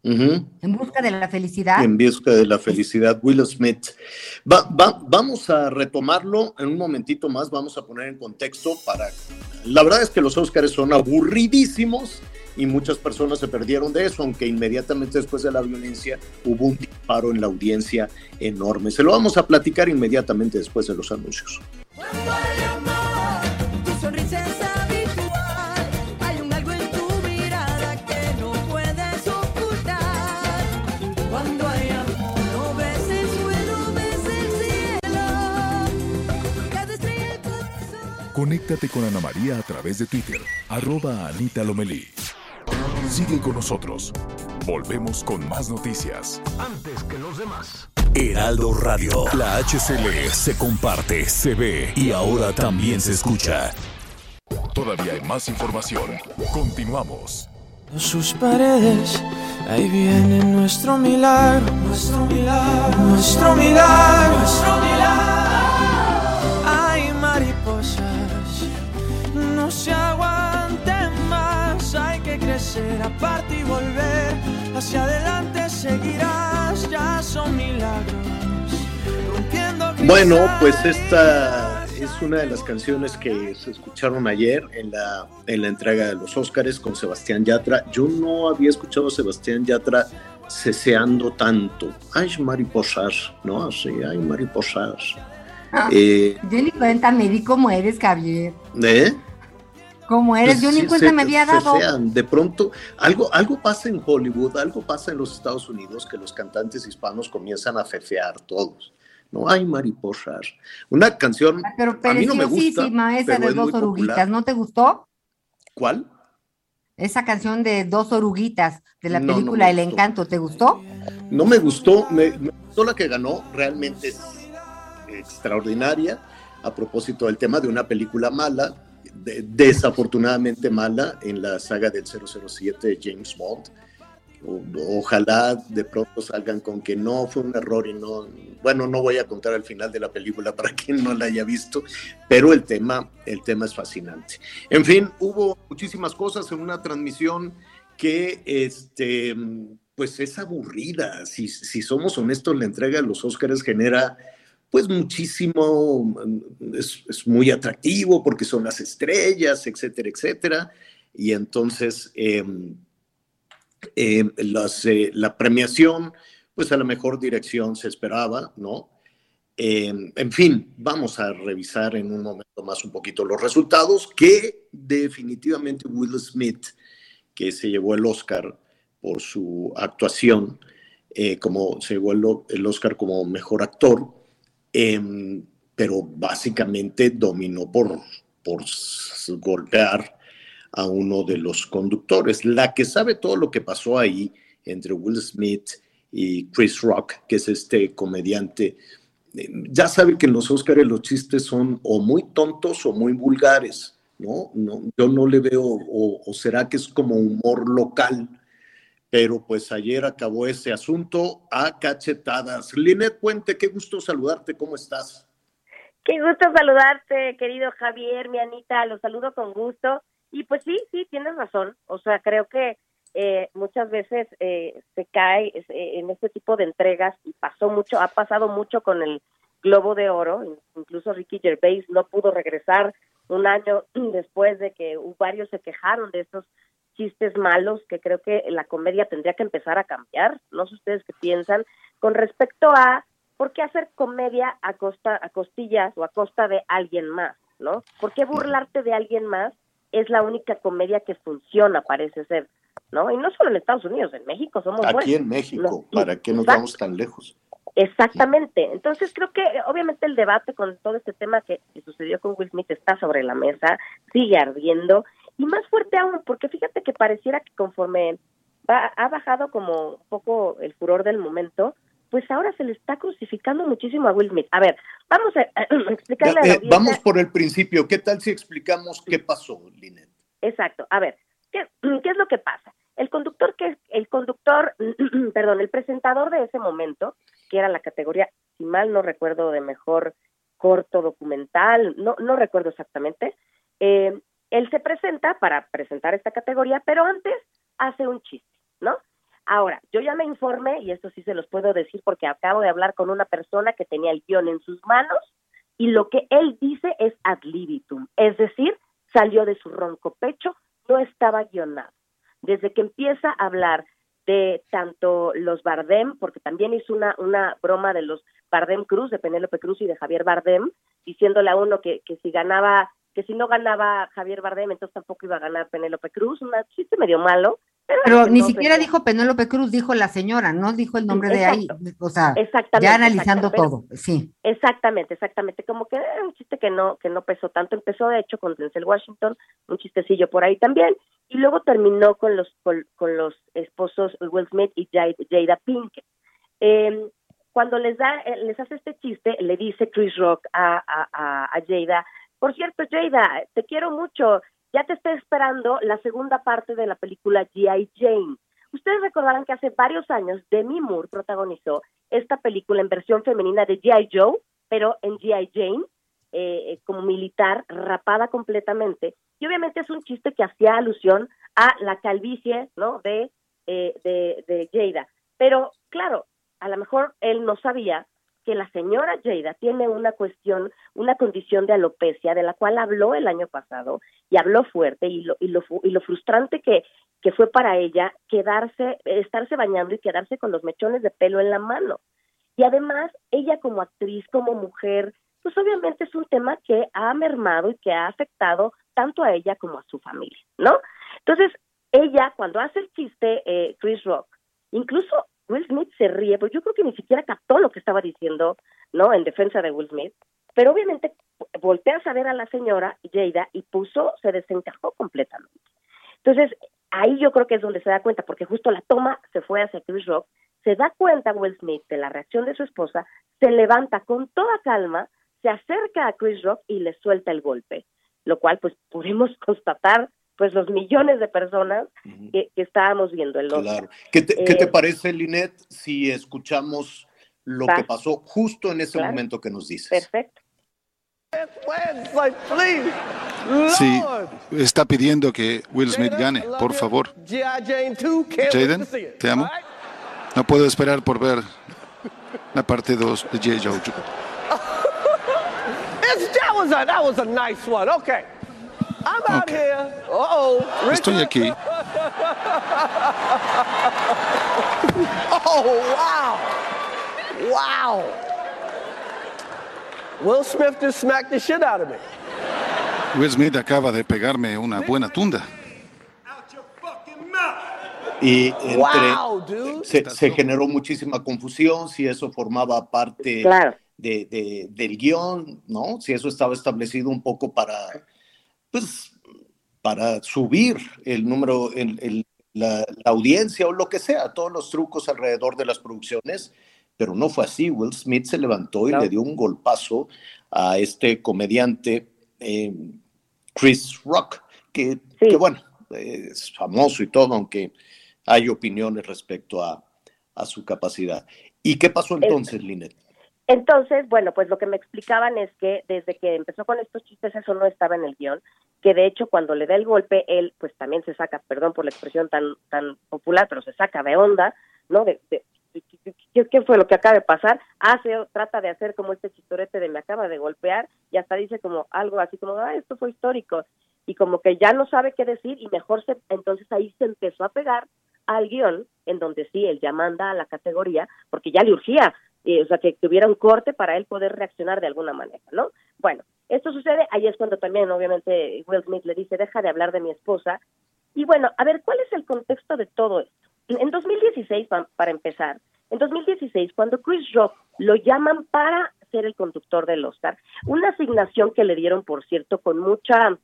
En busca de la felicidad. En busca de la felicidad, Will Smith. vamos a retomarlo en un momentito más, vamos a poner en contexto para... La verdad es que los Oscars son aburridísimos y muchas personas se perdieron de eso, aunque inmediatamente después de la violencia hubo un disparo en la audiencia enorme. Se lo vamos a platicar inmediatamente después de los anuncios. Conéctate con Ana María a través de Twitter, arroba Anita Lomelí. Sigue con nosotros. Volvemos con más noticias. Antes que los demás. Heraldo Radio. La HCL se comparte, se ve y ahora también se escucha. Todavía hay más información. Continuamos. Sus paredes, ahí viene nuestro milagro, nuestro milagro, nuestro milagro, nuestro milagro. Hacia adelante seguirás, ya son milagros. Bueno, pues esta es una de las canciones que se escucharon ayer en la, en la entrega de los Óscares con Sebastián Yatra. Yo no había escuchado a Sebastián Yatra ceseando tanto. Ay, mariposas, ¿no? Así, ay, mariposas. Ah, eh, yo ni cuenta me di cómo eres, Javier. ¿Eh? Como eres, yo ni cuenta me había dado. de pronto, algo, algo pasa en Hollywood, algo pasa en los Estados Unidos que los cantantes hispanos comienzan a fefear todos. No hay mariposas. Una canción. Pero a mí no me gusta, esa de dos oruguitas, ¿no te gustó? ¿Cuál? Esa canción de dos oruguitas de la película El Encanto, ¿te gustó? No me gustó, me, me gustó la que ganó, realmente es extraordinaria a propósito del tema de una película mala, desafortunadamente mala en la saga del 007 de James Bond. ojalá de pronto salgan con que no fue un error y no, bueno, no voy a contar el final de la película <laughs> para quien no la haya visto, pero el tema, el tema es fascinante. En fin, hubo muchísimas cosas en una transmisión que, este, pues es aburrida. Si, si somos honestos, la entrega de los Óscares genera pues muchísimo, mm, es, es muy atractivo porque son las estrellas, etcétera, etcétera. Y entonces em, em, las, eh, la premiación, pues a la mejor dirección se esperaba, ¿no? Em, en fin, vamos a revisar en un momento más un poquito los resultados que definitivamente Will Smith, que se llevó el Oscar por su actuación, eh, como se llevó el, el Oscar como mejor actor, em, pero básicamente dominó por, por golpear a uno de los conductores. La que sabe todo lo que pasó ahí entre Will Smith y Chris Rock, que es este comediante, eh, ya sabe que en los Oscars los chistes son o muy tontos o muy vulgares, ¿no? yo no le veo, o será que es como humor local, pero pues ayer acabó ese asunto a cachetadas. Linet Puente, qué gusto saludarte, ¿cómo estás? Qué gusto saludarte, querido Javier, mi Anita, los saludo con gusto. Y pues sí, sí, tienes razón. O sea, creo que eh, muchas veces eh, se cae eh, en este tipo de entregas y pasó mucho, ha pasado mucho con el Globo de Oro. Incluso Ricky Gervais no pudo regresar un año <clears throat> después de que varios se quejaron de estos chistes malos que creo que la comedia tendría que empezar a cambiar. No sé ustedes qué piensan con respecto a por qué hacer comedia a costa a costillas o a costa de alguien más, ¿no? ¿Por qué burlarte de alguien más? Es la única comedia que funciona, parece ser, ¿no? Y no solo en Estados Unidos, en México somos Aquí buenos. en México, No, ¿para qué nos exacto. vamos tan lejos? Exactamente. Entonces creo que obviamente el debate con todo este tema que, que sucedió con Will Smith está sobre la mesa, sigue ardiendo y más fuerte aún, porque fíjate que pareciera que conforme va, ha bajado como un poco el furor del momento, pues ahora se le está crucificando muchísimo a Will Smith. A ver, vamos a, <clears throat> explicarle a la Eh, vamos por el principio. ¿Qué tal si explicamos qué pasó, Linet? Exacto. A ver, ¿qué, <clears throat> qué es lo que pasa? El conductor que el conductor, <clears throat> perdón, el presentador de ese momento, que era la categoría, si mal no recuerdo, de mejor corto documental, no no recuerdo exactamente. eh, él se presenta para presentar esta categoría, pero antes hace un chiste, ¿no? Ahora, yo ya me informé, y esto sí se los puedo decir porque acabo de hablar con una persona que tenía el guion en sus manos, y lo que él dice es ad libitum, es decir, salió de su ronco pecho, no estaba guionado. Desde que empieza a hablar de tanto los Bardem, porque también hizo una, una broma de los Bardem Cruz, de Penélope Cruz y de Javier Bardem, diciéndole a uno que, que si ganaba, que si no ganaba Javier Bardem, entonces tampoco iba a ganar Penélope Cruz, un chiste medio malo. Pero ni no, siquiera pero- dijo Penélope Cruz, dijo la señora, no dijo el nombre de ahí. O sea, ya analizando pero- todo, sí. Exactamente, exactamente. Como que era un chiste que no, que no pesó tanto. Empezó, de hecho, con Denzel Washington, un chistecillo por ahí también. Y luego terminó con los, con, con los esposos Will Smith y Jada, Jada Pinkett. Eh, cuando les da, eh, les hace este chiste, le dice Chris Rock a, a, a, a Jada, por cierto, Jada, te quiero mucho, ya te estoy esperando la segunda parte de la película G.I. Jane. Ustedes recordarán que hace varios años Demi Moore protagonizó esta película en versión femenina de G.I. Joe, pero en G.I. Jane, eh, como militar, rapada completamente. Y obviamente es un chiste que hacía alusión a la calvicie, ¿no? De, eh, de, de Jada. Pero, claro, a lo mejor él no sabía que la señora Jada tiene una cuestión, una condición de alopecia de la cual habló el año pasado y habló fuerte y lo, y lo, y lo frustrante que, que fue para ella quedarse, estarse bañando y quedarse con los mechones de pelo en la mano. Y además, ella como actriz, como mujer, pues obviamente es un tema que ha mermado y que ha afectado tanto a ella como a su familia, ¿no? Entonces, ella, cuando hace el chiste, eh, Chris Rock, incluso Will Smith se ríe, porque yo creo que ni siquiera captó lo que estaba diciendo, ¿no? En defensa de Will Smith, pero obviamente voltea a saber a la señora Jada y puso, se desencajó completamente. Entonces, ahí yo creo que es donde se da cuenta, porque justo la toma se fue hacia Chris Rock, se da cuenta Will Smith de la reacción de su esposa, se levanta con toda calma, se acerca a Chris Rock y le suelta el golpe, lo cual pues pudimos <laughs> constatar pues los millones de personas que, que estábamos viendo el Oscar. Claro. ¿Qué te, qué te Eh, parece, Linet, si escuchamos lo Va. que pasó justo en ese Claro. momento que nos dices? Perfecto. Sí, está pidiendo que Will Smith gane, por favor. Jaden, te amo. No puedo esperar por ver la parte 2 de J. Joe. <laughs> That was a nice one. Okay. Okay. Estoy aquí. Oh, wow. Wow. Will Smith just smacked the shit out of me. Will Smith acaba de pegarme una buena tunda. Y entre, Wow, dude. se, se generó muchísima confusión si eso formaba parte Claro. de, de- del guion, ¿no? Si eso estaba establecido un poco para, pues, para subir el número, el- el- la, la audiencia o lo que sea, todos los trucos alrededor de las producciones, pero no fue así. Will Smith se levantó y le dio un golpazo a este comediante eh, Chris Rock, que, que bueno, es famoso y todo, aunque hay opiniones respecto a, a su capacidad. ¿Y qué pasó entonces, Linet? Entonces, bueno, pues lo que me explicaban es que desde que empezó con estos chistes eso no estaba en el guion, que de hecho cuando le da el golpe él pues también se saca, perdón por la expresión tan tan popular, pero se saca de onda, ¿no? De, de- de- ¿qué, qué fue lo que acaba de pasar? Hace, trata de hacer como este chistorete de me acaba de golpear y hasta dice como algo así como, ah, esto fue histórico y como que ya no sabe qué decir y mejor se, entonces ahí se empezó a pegar al guion en donde sí, él ya manda a la categoría porque ya le urgía, eh, o sea, que, que un corte para él poder reaccionar de alguna manera, ¿no? Bueno, esto sucede, ahí es cuando también obviamente Will Smith le dice, deja de hablar de mi esposa. Y bueno, a ver, ¿cuál es el contexto de todo esto? En 2016, pa- para empezar, en 2016, cuando Chris Rock lo llaman para ser el conductor del Oscar, una asignación que le dieron, por cierto, con mucha,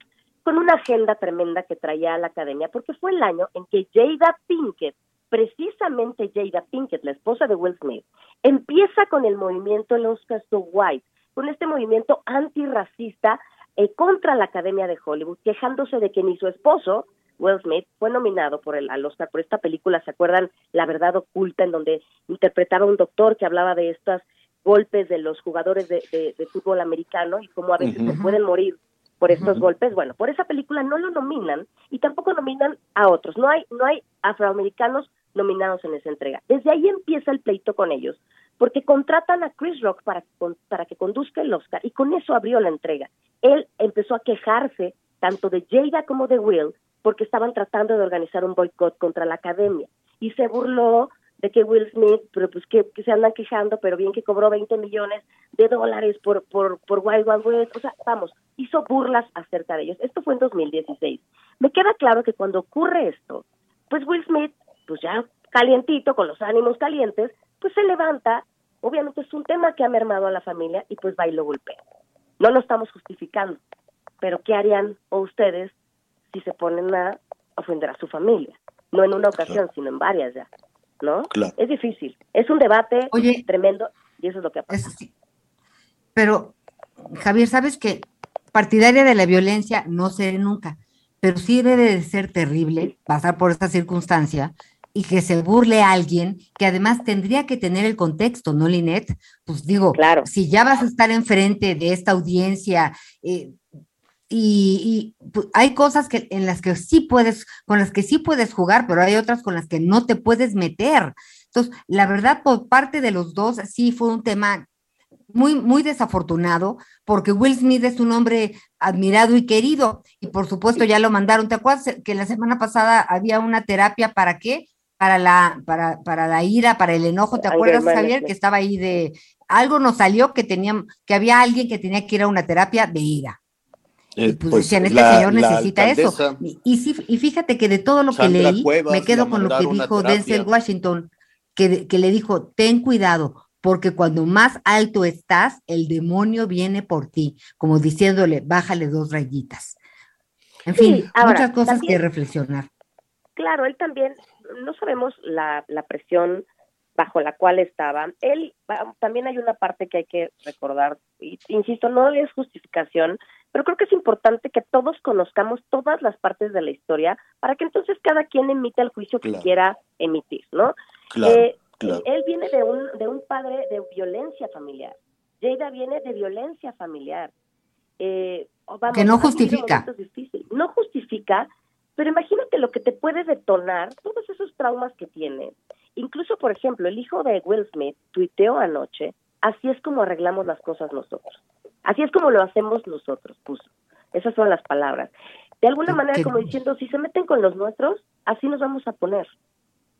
con una agenda tremenda que traía a la academia, porque fue el año en que Jada Pinkett, precisamente Jada Pinkett, la esposa de Will Smith, empieza con el movimiento El Oscar So White, con este movimiento antirracista eh, contra la Academia de Hollywood, quejándose de que ni su esposo, Will Smith, fue nominado por el, al Oscar por esta película, ¿se acuerdan? La verdad oculta, en donde interpretaba a un doctor que hablaba de estos golpes de los jugadores de, de- de fútbol americano y cómo a veces se pueden morir por estos golpes. Bueno, por esa película no lo nominan y tampoco nominan a otros. No hay, no hay afroamericanos nominados en esa entrega. Desde ahí empieza el pleito con ellos, porque contratan a Chris Rock para, para que conduzca el Oscar y con eso abrió la entrega. Él empezó a quejarse tanto de Jada como de Will porque estaban tratando de organizar un boicot contra la academia y se burló de que Will Smith, pero pues que, que se andan quejando, pero bien que cobró 20 millones de dólares por, por, por Wild Wild West, o sea, vamos, hizo burlas acerca de ellos. Esto fue en 2016. Me queda claro que cuando ocurre esto, pues Will Smith, pues ya calientito, con los ánimos calientes, pues se levanta, obviamente es un tema que ha mermado a la familia y pues va y lo golpea. No lo estamos justificando, pero ¿qué harían o ustedes si se ponen a ofender a su familia? No en una ocasión, sino en varias ya, ¿no? Claro. Es difícil, es un debate tremendo y eso es lo que ha pasado. Pero, Javier, ¿sabes que partidaria de la violencia no seré nunca, pero sí debe de ser terrible pasar por esta circunstancia y que se burle a alguien que además tendría que tener el contexto, ¿no, Linet? Pues digo, si ya vas a estar enfrente de esta audiencia eh, y, y, pues, hay cosas que en las que sí puedes, con las que sí puedes jugar, pero hay otras con las que no te puedes meter. Entonces, la verdad, por parte de los dos, sí fue un tema muy, muy desafortunado, porque Will Smith es un hombre admirado y querido, y por supuesto ya lo mandaron. ¿Te acuerdas que la semana pasada había una terapia para qué? Para la, para, para la ira, para el enojo, ¿te acuerdas, Javier? Que estaba ahí de algo nos salió que tenían, que había alguien que tenía que ir a una terapia de ira. Eh, Pues, pues, decían, este la- señor necesita eso. Y, y sí, y fíjate que de todo lo que Sandra leí, Cuevas me quedo con lo que dijo. Denzel Washington, que, que le dijo, ten cuidado, porque cuando más alto estás, el demonio viene por ti, como diciéndole, bájale dos rayitas. En Sí, fin, ahora, muchas cosas también- que reflexionar. Claro, él también, no sabemos la, la presión bajo la cual estaba. Él, también hay una parte que hay que recordar, y, insisto, no es justificación, pero creo que es importante que todos conozcamos todas las partes de la historia para que entonces cada quien emita el juicio que Claro. quiera emitir, ¿no? Claro, Eh, claro. Él viene de un, de un padre de violencia familiar. Jada viene de violencia familiar. Eh, vamos, Que no justifica. No justifica, pero imagínate lo que te puede detonar todos esos traumas que tiene. Incluso, por ejemplo, el hijo de Will Smith tuiteó anoche, así es como arreglamos las cosas nosotros. Así es como lo hacemos nosotros, puso. Esas son las palabras. De alguna manera, como diciendo, si se meten con los nuestros, así nos vamos a poner,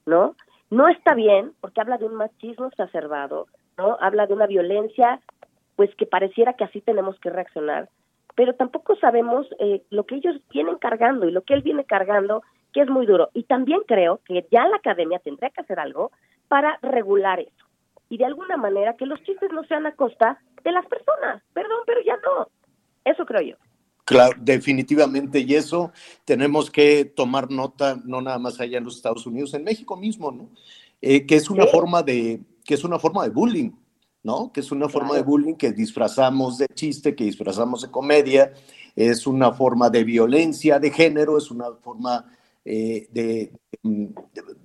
¿no? No está bien, porque habla de un machismo exacerbado, ¿no? Habla de una violencia, pues que pareciera que así tenemos que reaccionar, pero tampoco sabemos eh, lo que ellos vienen cargando y lo que él viene cargando, que es muy duro. Y también creo que ya la academia tendría que hacer algo para regular eso. Y de alguna manera que los chistes no sean a costa de las personas. Perdón, pero ya no. Eso creo yo. Claro, definitivamente, y eso tenemos que tomar nota, no nada más allá en los Estados Unidos, en México mismo, ¿no? Eh, que es una forma de, que es una forma de bullying, ¿no? Que es una forma de bullying que disfrazamos de chiste, que disfrazamos de comedia, es una forma de violencia de género, es una forma eh, de,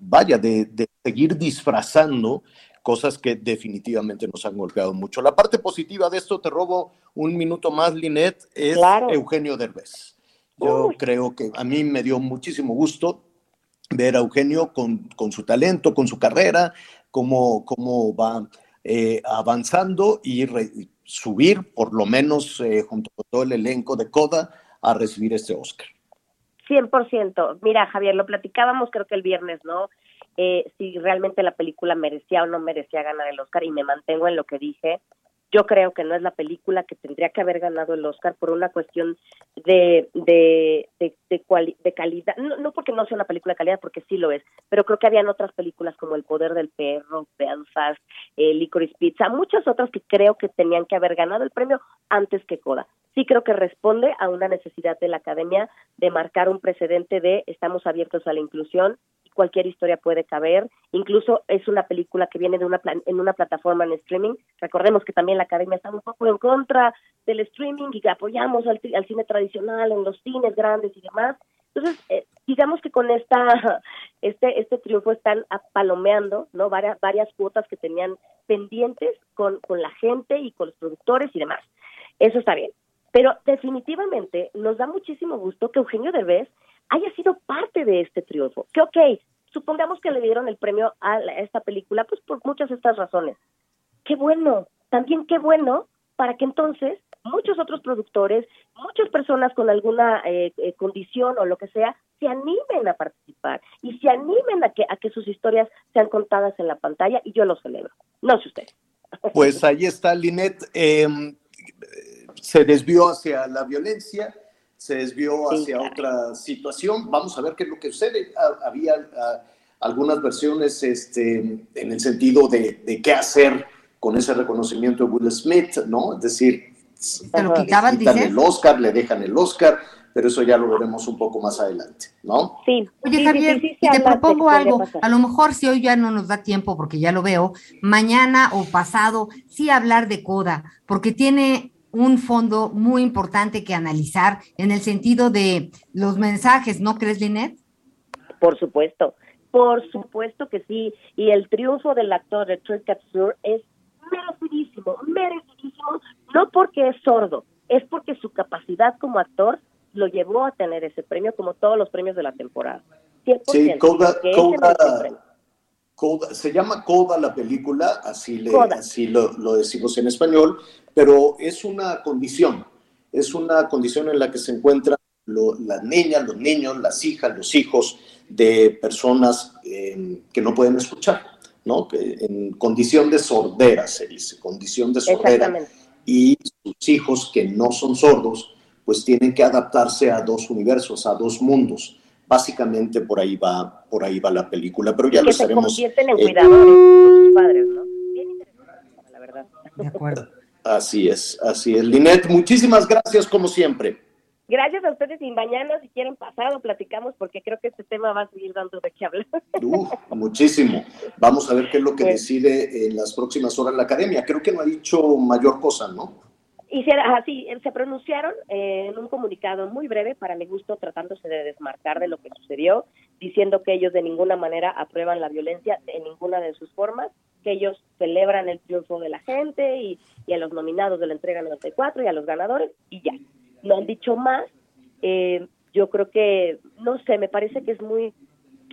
vaya, de, de seguir disfrazando cosas que definitivamente nos han golpeado mucho. La parte positiva de esto, te robo un minuto más, Linet, es Eugenio Derbez. Yo creo que a mí me dio muchísimo gusto ver a Eugenio con, con su talento, con su carrera, cómo, cómo va eh, avanzando y subir, por lo menos eh, junto con todo el elenco de Coda, a recibir este Oscar. 100%. Mira, Javier, lo platicábamos creo que el viernes, ¿no? eh, si realmente la película merecía o no merecía ganar el Oscar y me mantengo en lo que dije. Yo creo que no es la película que tendría que haber ganado el Oscar por una cuestión de, de, de, de, calidad, no, no, porque no sea una película de calidad, porque sí lo es, pero creo que habían otras películas como El Poder del Perro, Belfast, eh, Licorice Pizza, muchas otras que creo que tenían que haber ganado el premio antes que Coda. Sí creo que responde a una necesidad de la academia de marcar un precedente de estamos abiertos a la inclusión cualquier historia puede caber. Incluso es una película que viene de una en una plataforma en streaming. Recordemos que también la academia está un poco en contra del streaming y que apoyamos al, cine tradicional en los cines grandes y demás. Entonces, eh, digamos que con esta <laughs> este este triunfo están apalomeando, ¿no? Varias varias cuotas que tenían pendientes con con la gente y con los productores y demás. Eso está bien. Pero definitivamente nos da muchísimo gusto que Eugenio Derbez haya sido parte de este triunfo. Que ok, supongamos que le dieron el premio a, esta película, pues por muchas de estas razones. Qué bueno, también qué bueno para que entonces muchos otros productores, muchas personas con alguna eh, eh, condición o lo que sea, se animen a participar y se animen a que, a que sus historias sean contadas en la pantalla y yo lo celebro. No sé usted. Pues ahí está, Linet. Em, se desvió hacia la violencia, se desvió hacia otra situación. Vamos a ver qué es lo que sucede. Había algunas versiones este, en el sentido de, qué hacer con ese reconocimiento de Will Smith, ¿no? Es decir, lo quitaban, le el Oscar, le dejan el Oscar, pero eso ya lo veremos un poco más adelante, ¿no? Sí. Oye, Javier, te propongo algo. A lo mejor si hoy ya no nos da tiempo, porque ya lo veo, mañana o pasado, sí hablar de Coda, porque tiene un fondo muy importante que analizar en el sentido de los mensajes, ¿no crees, Linet? Por supuesto, por supuesto que sí. Y el triunfo del actor de Troy Katsur es merecidísimo, merecidísimo, no porque es sordo, es porque su capacidad como actor lo llevó a tener ese premio como todos los premios de la temporada. sí, se llama Coda la película, así, le, así lo, decimos en español, pero es una condición, es una condición en la que se encuentran las niñas, los niños, las hijas, los hijos de personas em, que no pueden escuchar, ¿no? Que en condición de sordera se dice, condición de sordera. Y sus hijos que no son sordos, pues tienen que adaptarse a dos universos, a dos mundos básicamente por ahí va, por ahí va la película, pero ya lo sabemos. Se convierten en eh, cuidadores de sus padres, ¿no? Bien interesante, la verdad. De acuerdo. Así es, así es. Linet, muchísimas gracias como siempre. Gracias a ustedes y mañana si quieren pasado platicamos porque creo que este tema va a seguir dando de qué hablar. muchísimo. Vamos a ver qué es lo que decide en las próximas horas la academia. Creo que no ha dicho mayor cosa, ¿no? Se, así, se pronunciaron eh, en un comunicado muy breve, para mi gusto, tratándose de desmarcar de lo que sucedió, diciendo que ellos de ninguna manera aprueban la violencia en ninguna de sus formas, que ellos celebran el triunfo de la gente y, a los nominados de la entrega 94 y a los ganadores, y ya. No han dicho más. Eh, yo creo que, no sé, me parece que es muy,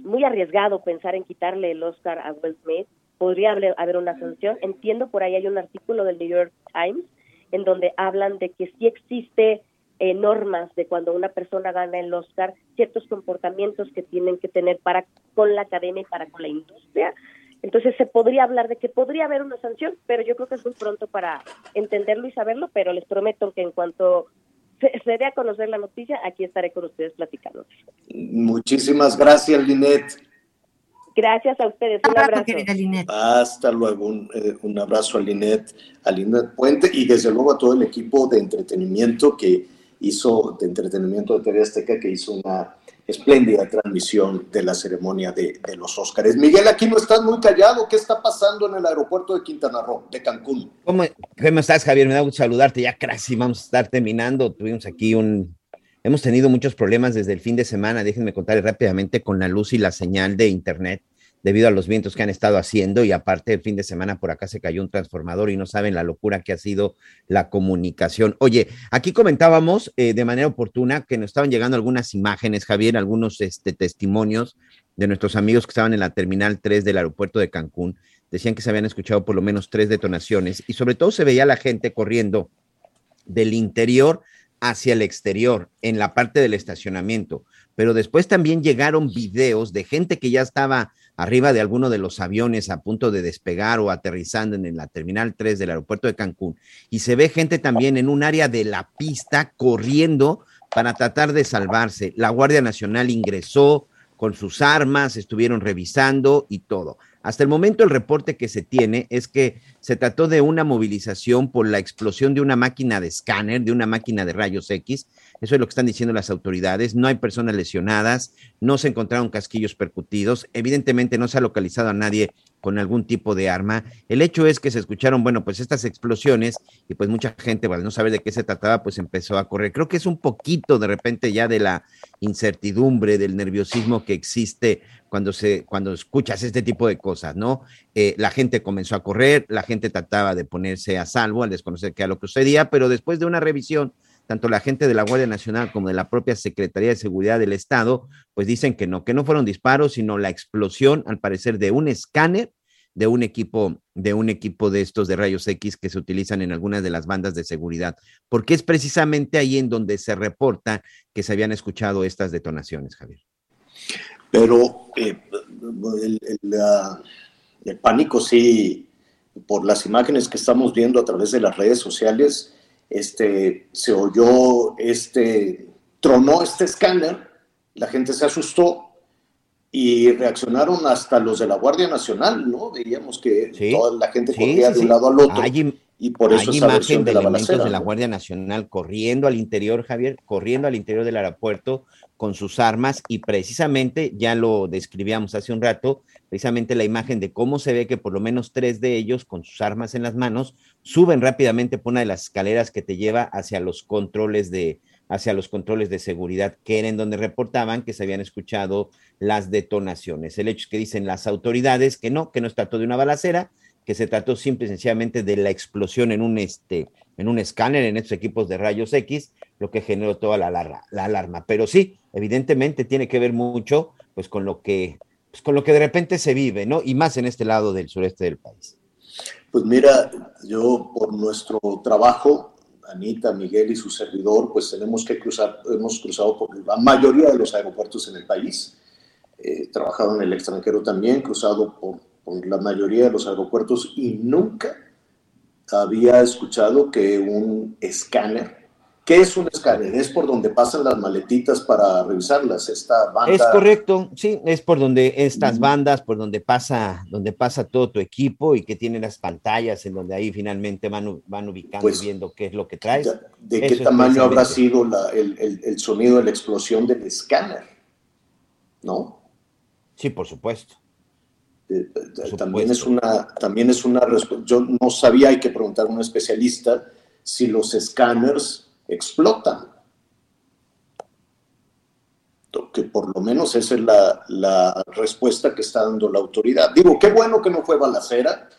muy arriesgado pensar en quitarle el Oscar a Will Smith. Podría haber una sanción. Entiendo, por ahí hay un artículo del New York Times en donde hablan de que sí existe eh, normas de cuando una persona gana el Oscar, ciertos comportamientos que tienen que tener para con la academia y para con la industria. Entonces se podría hablar de que podría haber una sanción, pero yo creo que es muy pronto para entenderlo y saberlo, pero les prometo que en cuanto se, se dé a conocer la noticia, aquí estaré con ustedes platicando. Muchísimas gracias, Linet. Gracias a ustedes, un abrazo. Hasta luego, un, eh, un abrazo a Linet, a Linet Puente y desde luego a todo el equipo de entretenimiento que hizo, de entretenimiento de TV Azteca, que hizo una espléndida transmisión de la ceremonia de, de los Óscares. Miguel, aquí no estás muy callado. ¿Qué está pasando en el aeropuerto de Quintana Roo, de Cancún? ¿Cómo, cómo estás, Javier? Me da gusto saludarte. Ya casi vamos a estar terminando. Tuvimos aquí un... Hemos tenido muchos problemas desde el fin de semana. Déjenme contarles rápidamente con la luz y la señal de internet debido a los vientos que han estado haciendo y aparte el fin de semana por acá se cayó un transformador y no saben la locura que ha sido la comunicación. Oye, aquí comentábamos eh, de manera oportuna que nos estaban llegando algunas imágenes, Javier, algunos este, testimonios de nuestros amigos que estaban en la Terminal 3 del aeropuerto de Cancún. Decían que se habían escuchado por lo menos tres detonaciones y sobre todo se veía la gente corriendo del interior hacia el exterior, en la parte del estacionamiento. Pero después también llegaron videos de gente que ya estaba arriba de alguno de los aviones a punto de despegar o aterrizando en la Terminal 3 del aeropuerto de Cancún. Y se ve gente también en un área de la pista corriendo para tratar de salvarse. La Guardia Nacional ingresó con sus armas, estuvieron revisando y todo. Hasta el momento el reporte que se tiene es que se trató de una movilización por la explosión de una máquina de escáner, de una máquina de rayos X. Eso es lo que están diciendo las autoridades. No hay personas lesionadas, no se encontraron casquillos percutidos. Evidentemente no se ha localizado a nadie con algún tipo de arma. El hecho es que se escucharon, bueno, pues estas explosiones y pues mucha gente, al no saber de qué se trataba, pues empezó a correr. Creo que es un poquito de repente ya de la incertidumbre, del nerviosismo que existe cuando, se, cuando escuchas este tipo de cosas, ¿no? Eh, la gente comenzó a correr, la gente trataba de ponerse a salvo al desconocer qué era lo que sucedía, pero después de una revisión, tanto la gente de la Guardia Nacional como de la propia Secretaría de Seguridad del Estado, pues dicen que no, que no fueron disparos, sino la explosión, al parecer, de un escáner de un equipo de un equipo de estos de rayos X que se utilizan en algunas de las bandas de seguridad, porque es precisamente ahí en donde se reporta que se habían escuchado estas detonaciones, Javier. Pero eh, el, pánico sí, por las imágenes que estamos viendo a través de las redes sociales, este, se oyó, este, tronó este escáner, la gente se asustó y reaccionaron hasta los de la Guardia Nacional, ¿no? Veíamos que toda la gente corría sí, de un lado al otro. Hay y por eso Hay esa imagen de elementos de la. Guardia Nacional corriendo al interior, Javier, corriendo al interior del aeropuerto con sus armas y precisamente, ya lo describíamos hace un rato, precisamente la imagen de cómo se ve que por lo menos tres de ellos con sus armas en las manos suben rápidamente por una de las escaleras que te lleva hacia los controles de hacia los controles de seguridad, que era en donde reportaban que se habían escuchado las detonaciones. El hecho es que dicen las autoridades que no, que no se trató de una balacera, que se trató simple y sencillamente de la explosión en un, este, en un escáner, en estos equipos de rayos X, lo que generó toda la, la alarma. Pero sí, evidentemente tiene que ver mucho pues, con, lo que, pues, con lo que de repente se vive, ¿no? Y más en este lado del sureste del país. Pues mira, yo por nuestro trabajo, Anita, Miguel y su servidor, pues tenemos que cruzar, hemos cruzado por la mayoría de los aeropuertos en el país, he trabajado en el extranjero también, cruzado por, por la mayoría de los aeropuertos y nunca había escuchado que un escáner, ¿qué es un escáner? Es por donde pasan las maletitas para revisarlas, esta banda. Es correcto, sí, es por donde estas bandas, por donde pasa, donde pasa todo tu equipo y que tienen las pantallas en donde ahí finalmente van, van ubicando Pues, y viendo qué es lo que traes. ¿De Eso qué tamaño habrá sido la- el, el- el sonido de la explosión del escáner? ¿No? Sí, por supuesto. Eh, También es una, también es una respu- Yo no sabía, hay que preguntar a un especialista si los escáneres explotan. Que por lo menos esa es la, la respuesta que está dando la autoridad. Digo, qué bueno que no fue balacera,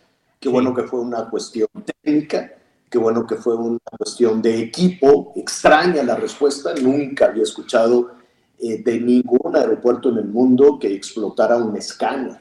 qué bueno que fue una cuestión técnica, qué bueno que fue una cuestión de equipo. Extraña la respuesta, nunca había escuchado eh, de ningún aeropuerto en el mundo que explotara un escáner.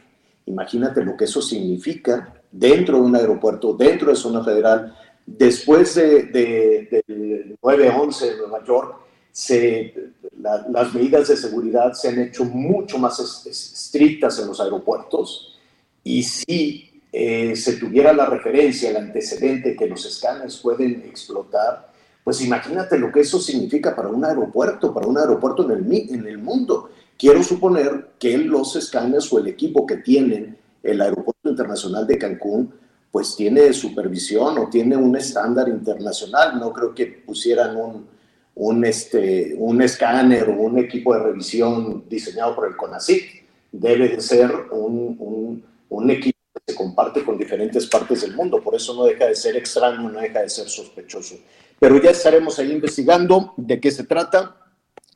Imagínate lo que eso significa dentro de un aeropuerto, dentro de zona federal, Después de, de, del 9-11 en Nueva York, se, las medidas de seguridad se han hecho mucho más estrictas en los aeropuertos y si eh, se tuviera la referencia, el antecedente que los escáneres pueden explotar, pues imagínate lo que eso significa para un aeropuerto, para un aeropuerto en el, en el mundo. Quiero suponer que los escáneres o el equipo que tienen el Aeropuerto Internacional de Cancún, pues tiene supervisión o tiene un estándar internacional. No creo que pusieran un, un, este, un escáner o un equipo de revisión diseñado por el CONACYT. Debe de ser un, un, un equipo que se comparte con diferentes partes del mundo. Por eso no deja de ser extraño, no deja de ser sospechoso. Pero ya estaremos ahí investigando de qué se trata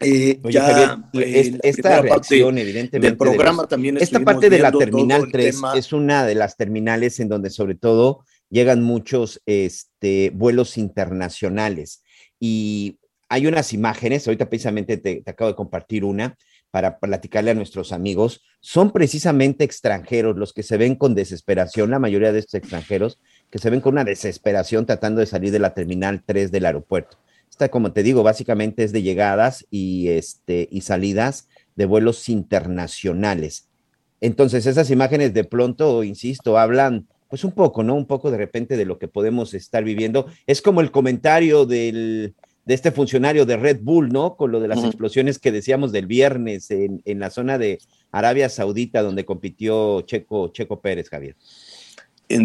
eh, ya, eh, esta reacción, evidentemente, del programa también esta parte de la terminal 3 es una de las terminales en donde sobre todo llegan muchos este, vuelos internacionales. Y hay unas imágenes, ahorita precisamente te, te, acabo de compartir una para platicarle a nuestros amigos, son precisamente extranjeros los que se ven con desesperación, la mayoría de estos extranjeros que se ven con una desesperación tratando de salir de la terminal 3 del aeropuerto esta, como te digo, básicamente es de llegadas y, este, y salidas de vuelos internacionales. Entonces, esas imágenes de pronto, insisto, hablan pues un poco, ¿no? Un poco de repente de lo que podemos estar viviendo. Es como el comentario del, de este funcionario de Red Bull, ¿no? Con lo de las explosiones que decíamos del viernes en, en, la zona de Arabia Saudita, donde compitió Checo, Checo Pérez, Javier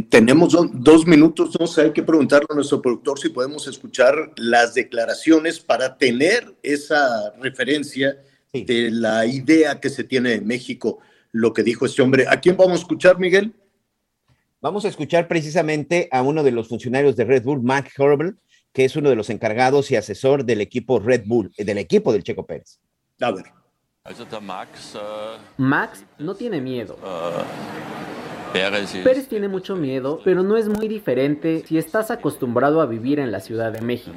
tenemos dos minutos, no sé, hay que preguntarle a nuestro productor si podemos escuchar las declaraciones para tener esa referencia de la idea que se tiene de México, lo que dijo este hombre. ¿A quién vamos a escuchar, Miguel? Vamos a escuchar precisamente a uno de los funcionarios de Red Bull, Mac Horrible, que es uno de los encargados y asesor del equipo Red Bull, del equipo del Checo Pérez. A ver. Max no tiene miedo. Pérez tiene mucho miedo, pero no es muy diferente si estás acostumbrado a vivir en la Ciudad de México.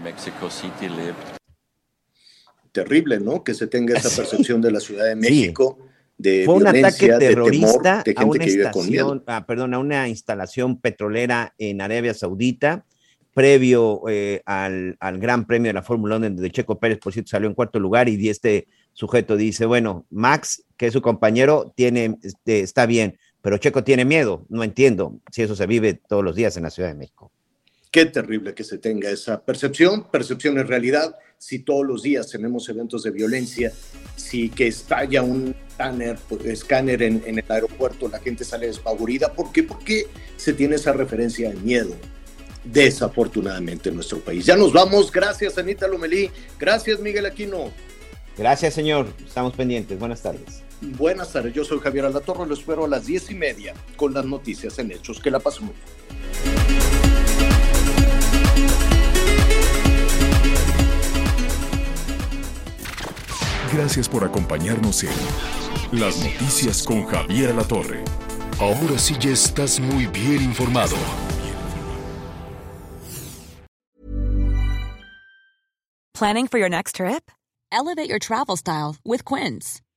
Terrible, ¿no? Que se tenga esa percepción de la Ciudad de México. De Fue un ataque terrorista de a una estación, ah, perdón, a una instalación petrolera en Arabia Saudita, previo eh, al, al, Gran Premio de la Fórmula 1, donde Checo Pérez, por cierto, salió en cuarto lugar y este sujeto dice, bueno, Max, que es su compañero, tiene, este, está bien, pero Checo tiene miedo. No entiendo si eso se vive todos los días en la Ciudad de México. Qué terrible que se tenga esa percepción. Percepción es realidad. Si todos los días tenemos eventos de violencia, si que estalla un escáner, escáner en, en el aeropuerto, la gente sale despavurida. ¿Por qué? Porque se tiene esa referencia de miedo desafortunadamente en nuestro país. Ya nos vamos. Gracias, Anita Lomelí. Gracias, Miguel Aquino. Gracias, señor. Estamos pendientes. Buenas tardes. Buenas tardes, yo soy Javier Alatorre, lo espero a las diez y media con las noticias en Hechos. Que la pasen muy Gracias por acompañarnos en Las Noticias con Javier Alatorre. Ahora sí ya estás muy bien informado. Planning for your next trip? Elevate your travel style with Quince.